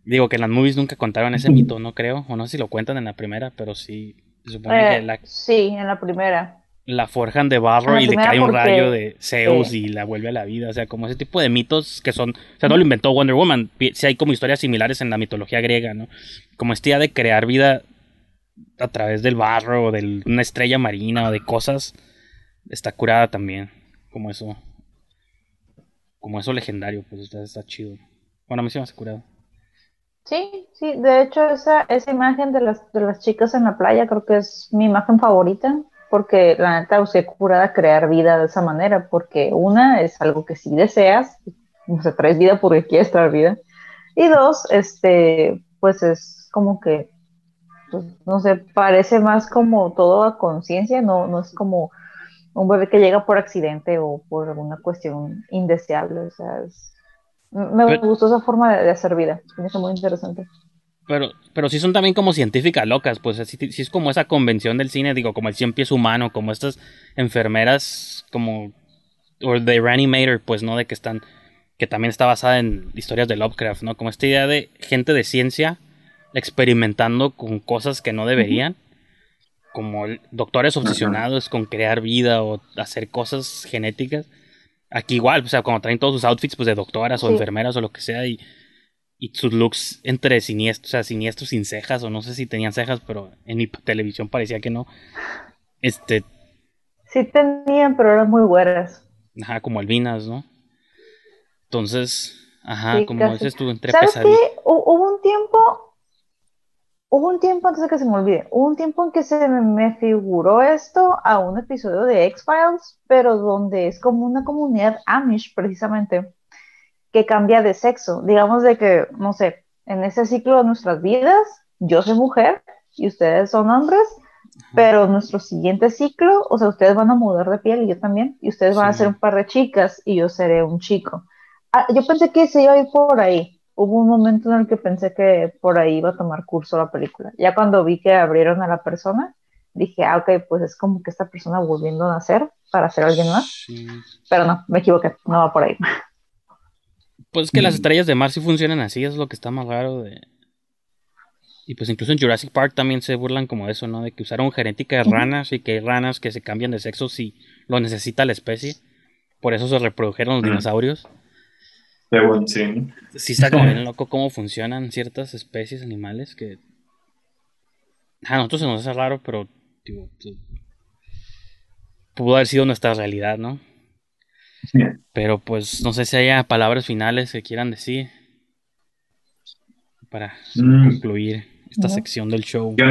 Digo que en las movies nunca contaron ese mito, no creo, o no sé si lo cuentan en la primera, pero sí eh, sí, en la primera. La forjan de barro y le cae un rayo de Zeus y la vuelve a la vida. O sea, como ese tipo de mitos que son. O sea, no lo inventó Wonder Woman. Si hay como historias similares en la mitología griega, ¿no? Como este día de crear vida a través del barro o de una estrella marina o de cosas. Está curada también. Como eso. como eso legendario, pues está, está chido. Bueno, a mí se me hace curado. Sí, sí, de hecho esa, esa imagen de las, de las chicas en la playa creo que es mi imagen favorita, porque la neta busqué curada crear vida de esa manera, porque una es algo que sí deseas, no sé, traes vida porque quieres traer vida, y dos, este, pues es como que, pues, no sé, parece más como todo a conciencia, no, no es como un bebé que llega por accidente o por alguna cuestión indeseable, o sea, es, me Pero- gustó esa forma de, de hacer vida, me hizo muy interesante. Pero, pero sí son también como científicas locas, pues así sí es como esa convención del cine, digo, como el cien pies humano, como estas enfermeras, como, o The Reanimator, pues, ¿no? De que están, que también está basada en historias de Lovecraft, ¿no? Como esta idea de gente de ciencia experimentando con cosas que no deberían, como doctores obsesionados con crear vida o hacer cosas genéticas. Aquí igual, o sea, como traen todos sus outfits pues de doctoras o Sí. enfermeras o lo que sea y, y sus looks entre siniestros, o sea, siniestros sin cejas o no sé si tenían cejas, pero en mi televisión parecía que no. Este, Sí tenían, pero eran muy güeras. ajá, como albinas, ¿no? Entonces, ajá, Sí, como casi. dices tú, entre ¿Sabes qué? Hubo un tiempo, hubo un tiempo antes de que se me olvide, hubo un tiempo en que se me, me figuró esto a un episodio de X-Files, pero donde es como una comunidad Amish, precisamente, que cambia de sexo. Digamos de que, no sé, en ese ciclo de nuestras vidas, yo soy mujer y ustedes son hombres, pero nuestro siguiente ciclo, o sea, ustedes van a mudar de piel y yo también, y ustedes van a ser un par de chicas y yo seré un chico. Ah, yo pensé que se iba a ir por ahí. Hubo un momento en el que pensé que por ahí iba a tomar curso la película. Ya cuando vi que abrieron a la persona, dije, ah, ok, pues es como que esta persona volviendo a nacer para ser alguien más. Sí. Pero no, me equivoqué, no va por ahí. Pues es que las Mm. estrellas de mar sí funcionan así, es lo que está más raro de... Y pues incluso en Jurassic Park también se burlan como de eso, ¿no? De que usaron genética de ranas y que hay ranas que se cambian de sexo si lo necesita la especie. Por eso se reprodujeron los Mm. dinosaurios. Qué bueno, sí. Sí está como bien loco cómo funcionan ciertas especies animales que... A nosotros se nos hace raro, pero... digo, tu- pudo haber sido nuestra realidad, ¿no? Pero pues no sé si haya palabras finales que quieran decir para Mm. concluir esta No. sección del show. Yo,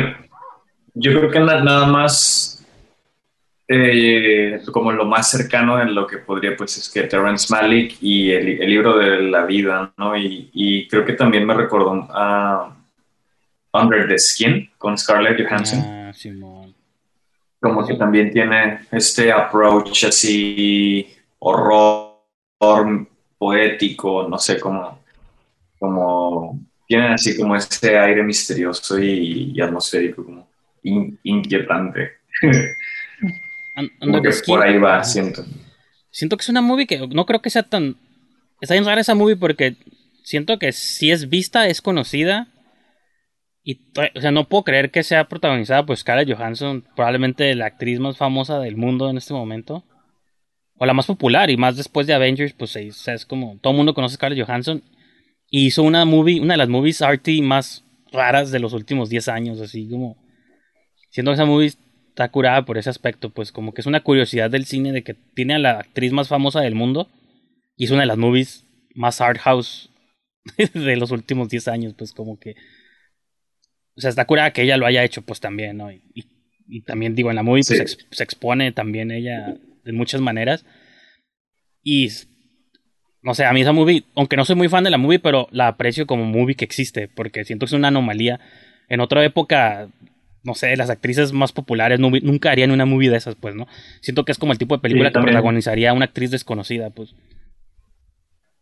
yo creo que na- nada más eh, como lo más cercano en lo que podría pues es que Terrence Malick y el, el libro de la vida, ¿no? Y, y creo que también me recordó a Under the Skin con Scarlett Johansson. Ah, Simón. como que también tiene este approach así horror poético, no sé cómo, como tienen así como este aire misterioso y, y atmosférico, como in- inquietante. An- Como que por ahí va, siento. Siento que es una movie que no creo que sea tan. Está bien rara esa movie porque siento que si es vista, es conocida. Y, o sea, no puedo creer que sea protagonizada por Scarlett Johansson, probablemente la actriz más famosa del mundo en este momento. O la más popular, y más después de Avengers, pues es como todo el mundo conoce a Scarlett Johansson. Y hizo una movie, una de las movies arty más raras de los últimos 10 años, así como. Siento que esa movie está curada por ese aspecto, pues como que es una curiosidad del cine de que tiene a la actriz más famosa del mundo y es una de las movies más art house de los últimos 10 años, pues como que... O sea, está curada que ella lo haya hecho, pues también, ¿no? Y, y- y también digo, en la movie pues, Sí. se, ex- se expone también ella de muchas maneras. Y... No sé, a mí esa movie, aunque no soy muy fan de la movie, pero la aprecio como movie que existe, porque siento que es una anomalía. En otra época, no sé, las actrices más populares no nunca harían una movie de esas, pues, ¿no? Siento que es como el tipo de película Sí, que protagonizaría una actriz desconocida, pues.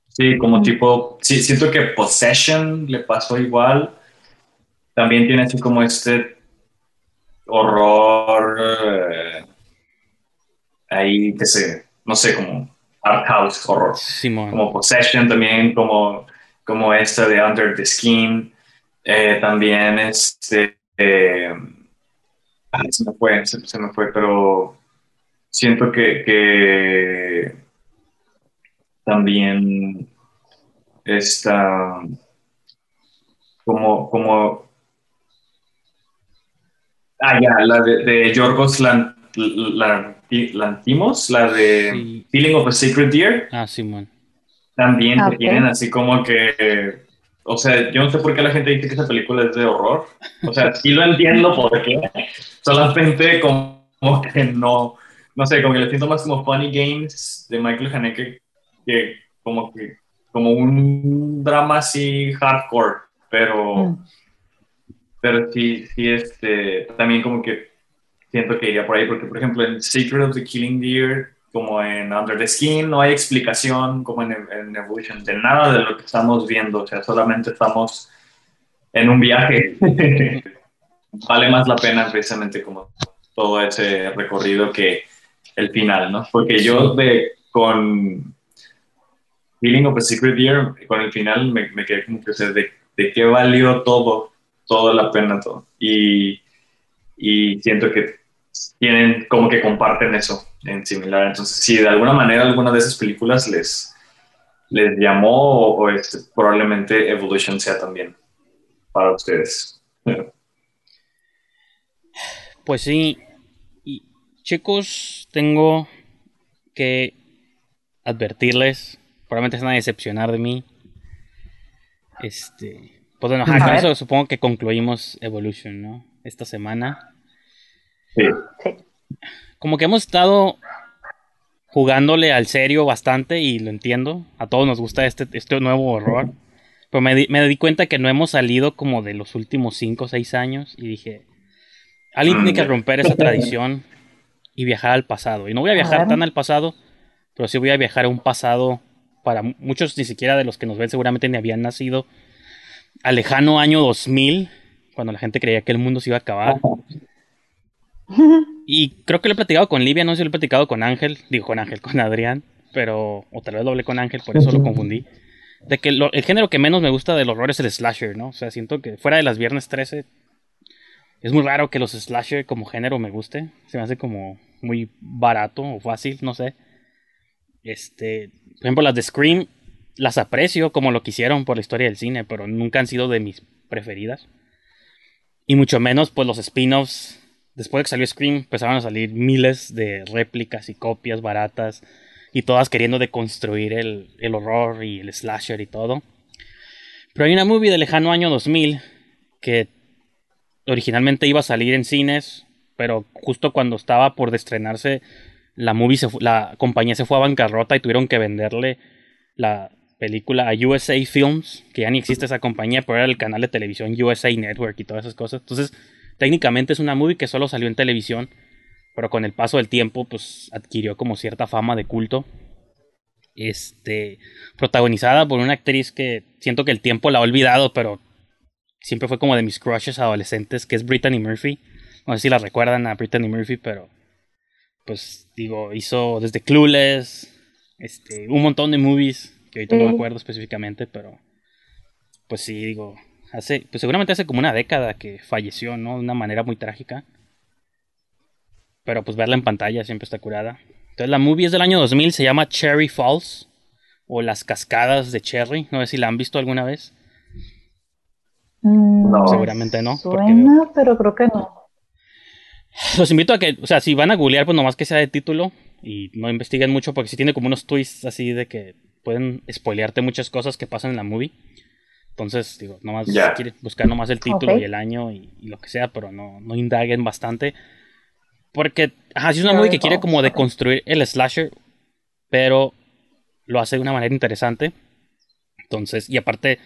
Sí, como tipo, sí, siento que Possession le pasó igual. También tiene así como este horror eh, ahí que se, no sé, como art house horror. Simón. como Possession también, como, como esta de Under the Skin, eh, también este, eh, se me fue, se, se me fue, pero siento que, que también esta, como, como, ah, ya, la de, de Yorgos Lan- Lantimos, la de Sí. Feeling of a Sacred Deer, Ah, Simón. también Ah, que ok. tienen así como que, o sea, yo no sé por qué la gente dice que esa película es de horror. O sea, sí lo entiendo por qué. Solamente como, como que no, no sé, como que le siento más como Funny Games de Michael Haneke que como que como un drama así hardcore, pero Mm. pero sí, sí, este, también como que siento que iría por ahí, porque por ejemplo en Secret of the Killing Deer, como en Under the Skin, no hay explicación como en, en Evolution de nada de lo que estamos viendo, o sea, solamente estamos en un viaje. vale más la pena precisamente como todo ese recorrido que el final, ¿no? Porque yo de, con Healing of a Secret Deer, con el final me, me quedé como que, o sea, de, de qué valió todo, toda la pena todo. Y, y siento que tienen como que comparten eso en similar. Entonces, si de alguna manera alguna de esas películas les, les llamó, o, o este, probablemente Evolution sea también para ustedes. Pues sí. Y chicos, tengo que advertirles. Probablemente se van a decepcionar de mí. Este. Pues bueno, con eso supongo que concluimos Evolution, ¿no? Esta semana. Sí. Sí. Como que hemos estado jugándole al serio bastante y lo entiendo. A todos nos gusta este, este nuevo horror. Pero me di, me di cuenta que no hemos salido como de los últimos 5 o 6 años y dije, alguien tiene que romper esa tradición y viajar al pasado. Y no voy a viajar tan al pasado, pero sí voy a viajar a un pasado para mu- muchos ni siquiera de los que nos ven seguramente ni habían nacido. Al lejano año 2000, cuando la gente creía que el mundo se iba a acabar. Y creo que lo he platicado con Livia, no sé si lo he platicado con Ángel, digo con Ángel, con Adrián, pero, o tal vez lo hablé con Ángel, por eso lo confundí. De que lo- el género que menos me gusta del horror es el slasher, ¿no? O sea, siento que fuera de las viernes 13, es muy raro que los slasher como género me guste. Se me hace como muy barato o fácil, no sé. Este, por ejemplo, las de Scream las aprecio como lo quisieron por la historia del cine, pero nunca han sido de mis preferidas. Y mucho menos, pues los spin-offs. Después de que salió Scream, empezaron a salir miles de réplicas y copias baratas. Y todas queriendo deconstruir el, el horror y el slasher y todo. Pero hay una movie del lejano año 2000 que originalmente iba a salir en cines, pero justo cuando estaba por estrenarse, la movie la compañía se fue a bancarrota y tuvieron que venderle la película a USA Films, que ya ni existe esa compañía, pero era el canal de televisión USA Network y todas esas cosas. Entonces, técnicamente es una movie que solo salió en televisión, pero con el paso del tiempo, pues adquirió como cierta fama de culto. Este, protagonizada por una actriz que siento que el tiempo la ha olvidado, pero siempre fue como de mis crushes adolescentes, que es Brittany Murphy. No sé si la recuerdan a Brittany Murphy, pero pues digo, hizo desde Clueless, este, un montón de movies que ahorita no me acuerdo específicamente, pero pues sí, digo, hace, pues seguramente hace como una década que falleció, ¿no? De una manera muy trágica. Pero pues verla en pantalla siempre está curada. Entonces la movie es del año 2000, se llama Cherry Falls o Las Cascadas de Cherry, no sé si la han visto alguna vez. Mm, No. Seguramente no, porque Suena, pero creo que no. Los invito a que, o sea, si van a googlear, pues nomás que sea de título y no investiguen mucho porque si tiene como unos twists así de que pueden spoilearte muchas cosas que pasan en la movie. Entonces, digo, nomás si quieren buscar nomás el título y el año y, y lo que sea, pero no, no indaguen bastante. Porque, ajá, sí es una movie que quiere como deconstruir el slasher, pero lo hace de una manera interesante. Entonces, y aparte,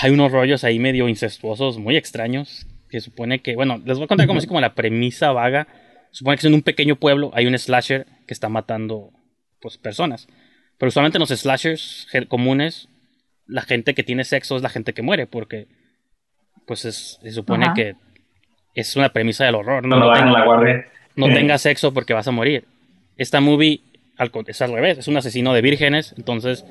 hay unos rollos ahí medio incestuosos, muy extraños, que supone que, bueno, les voy a contar como así como la premisa vaga. Supone que en un pequeño pueblo hay un slasher que está matando, pues, personas. Pero usualmente en los slashers comunes, la gente que tiene sexo es la gente que muere, porque, pues, es- se supone Ajá. que es una premisa del horror. No, No, no tenga- la no tengas sexo porque vas a morir. Esta movie al es al revés, es un asesino de vírgenes, entonces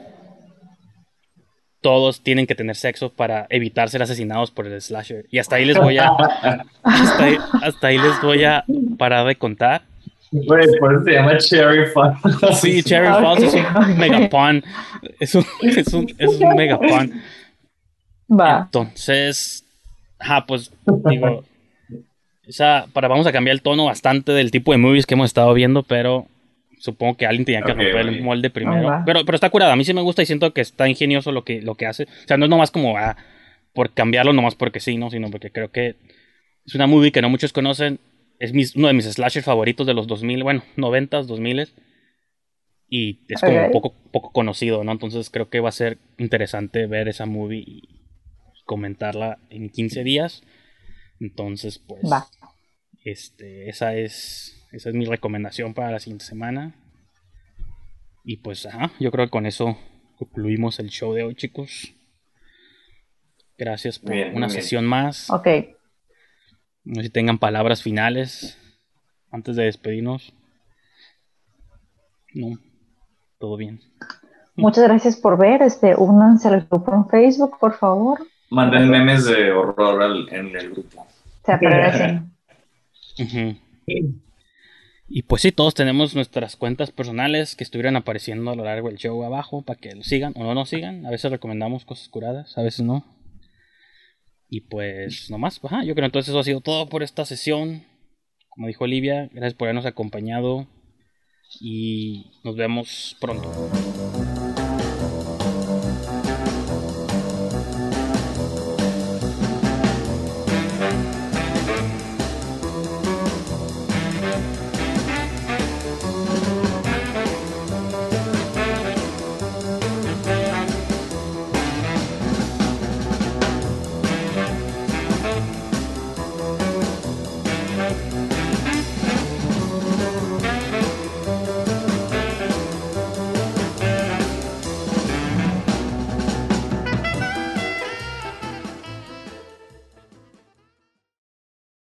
todos tienen que tener sexo para evitar ser asesinados por el slasher. Y hasta ahí les voy a hasta ahí, hasta ahí les voy a parar de contar. Güey, por eso se llama Cherry Falls. Sí, Cherry Ok, Falls es un ok. megapun. Es un, es un, es un megapun. Va. Entonces, ajá, pues digo, esa, para, vamos a cambiar el tono bastante del tipo de movies que hemos estado viendo, pero supongo que alguien tenía que romper el molde primero. va. Pero, pero está curada, a mí sí me gusta y siento que está ingenioso lo que, lo que hace. O sea, no es nomás como ah, por cambiarlo, nomás porque sí, ¿no? Sino porque creo que es una movie que no muchos conocen. Es mis- uno de mis slashers favoritos de los 2000, bueno, 90s, 2000 y es como poco, poco conocido, ¿no? Entonces creo que va a ser interesante ver esa movie y comentarla en 15 días. Entonces, pues, Va. este, esa es, esa es mi recomendación para la siguiente semana. Y pues, ajá, yo creo que con eso concluimos el show de hoy, chicos. Gracias por Bien, una bien. sesión más. Ok. No sé si tengan palabras finales antes de despedirnos. No, todo bien. Muchas gracias por ver. Este, únanse al grupo en Facebook, por favor. Manden memes de horror al- en el grupo. Se agradecen. Ujú. Y pues sí, todos tenemos nuestras cuentas personales que estuvieran apareciendo a lo largo del show abajo para que lo sigan o no nos sigan. A veces recomendamos cosas curadas, a veces no. Y pues nomás, yo creo entonces eso ha sido todo por esta sesión. Como dijo Olivia, gracias por habernos acompañado y nos vemos pronto.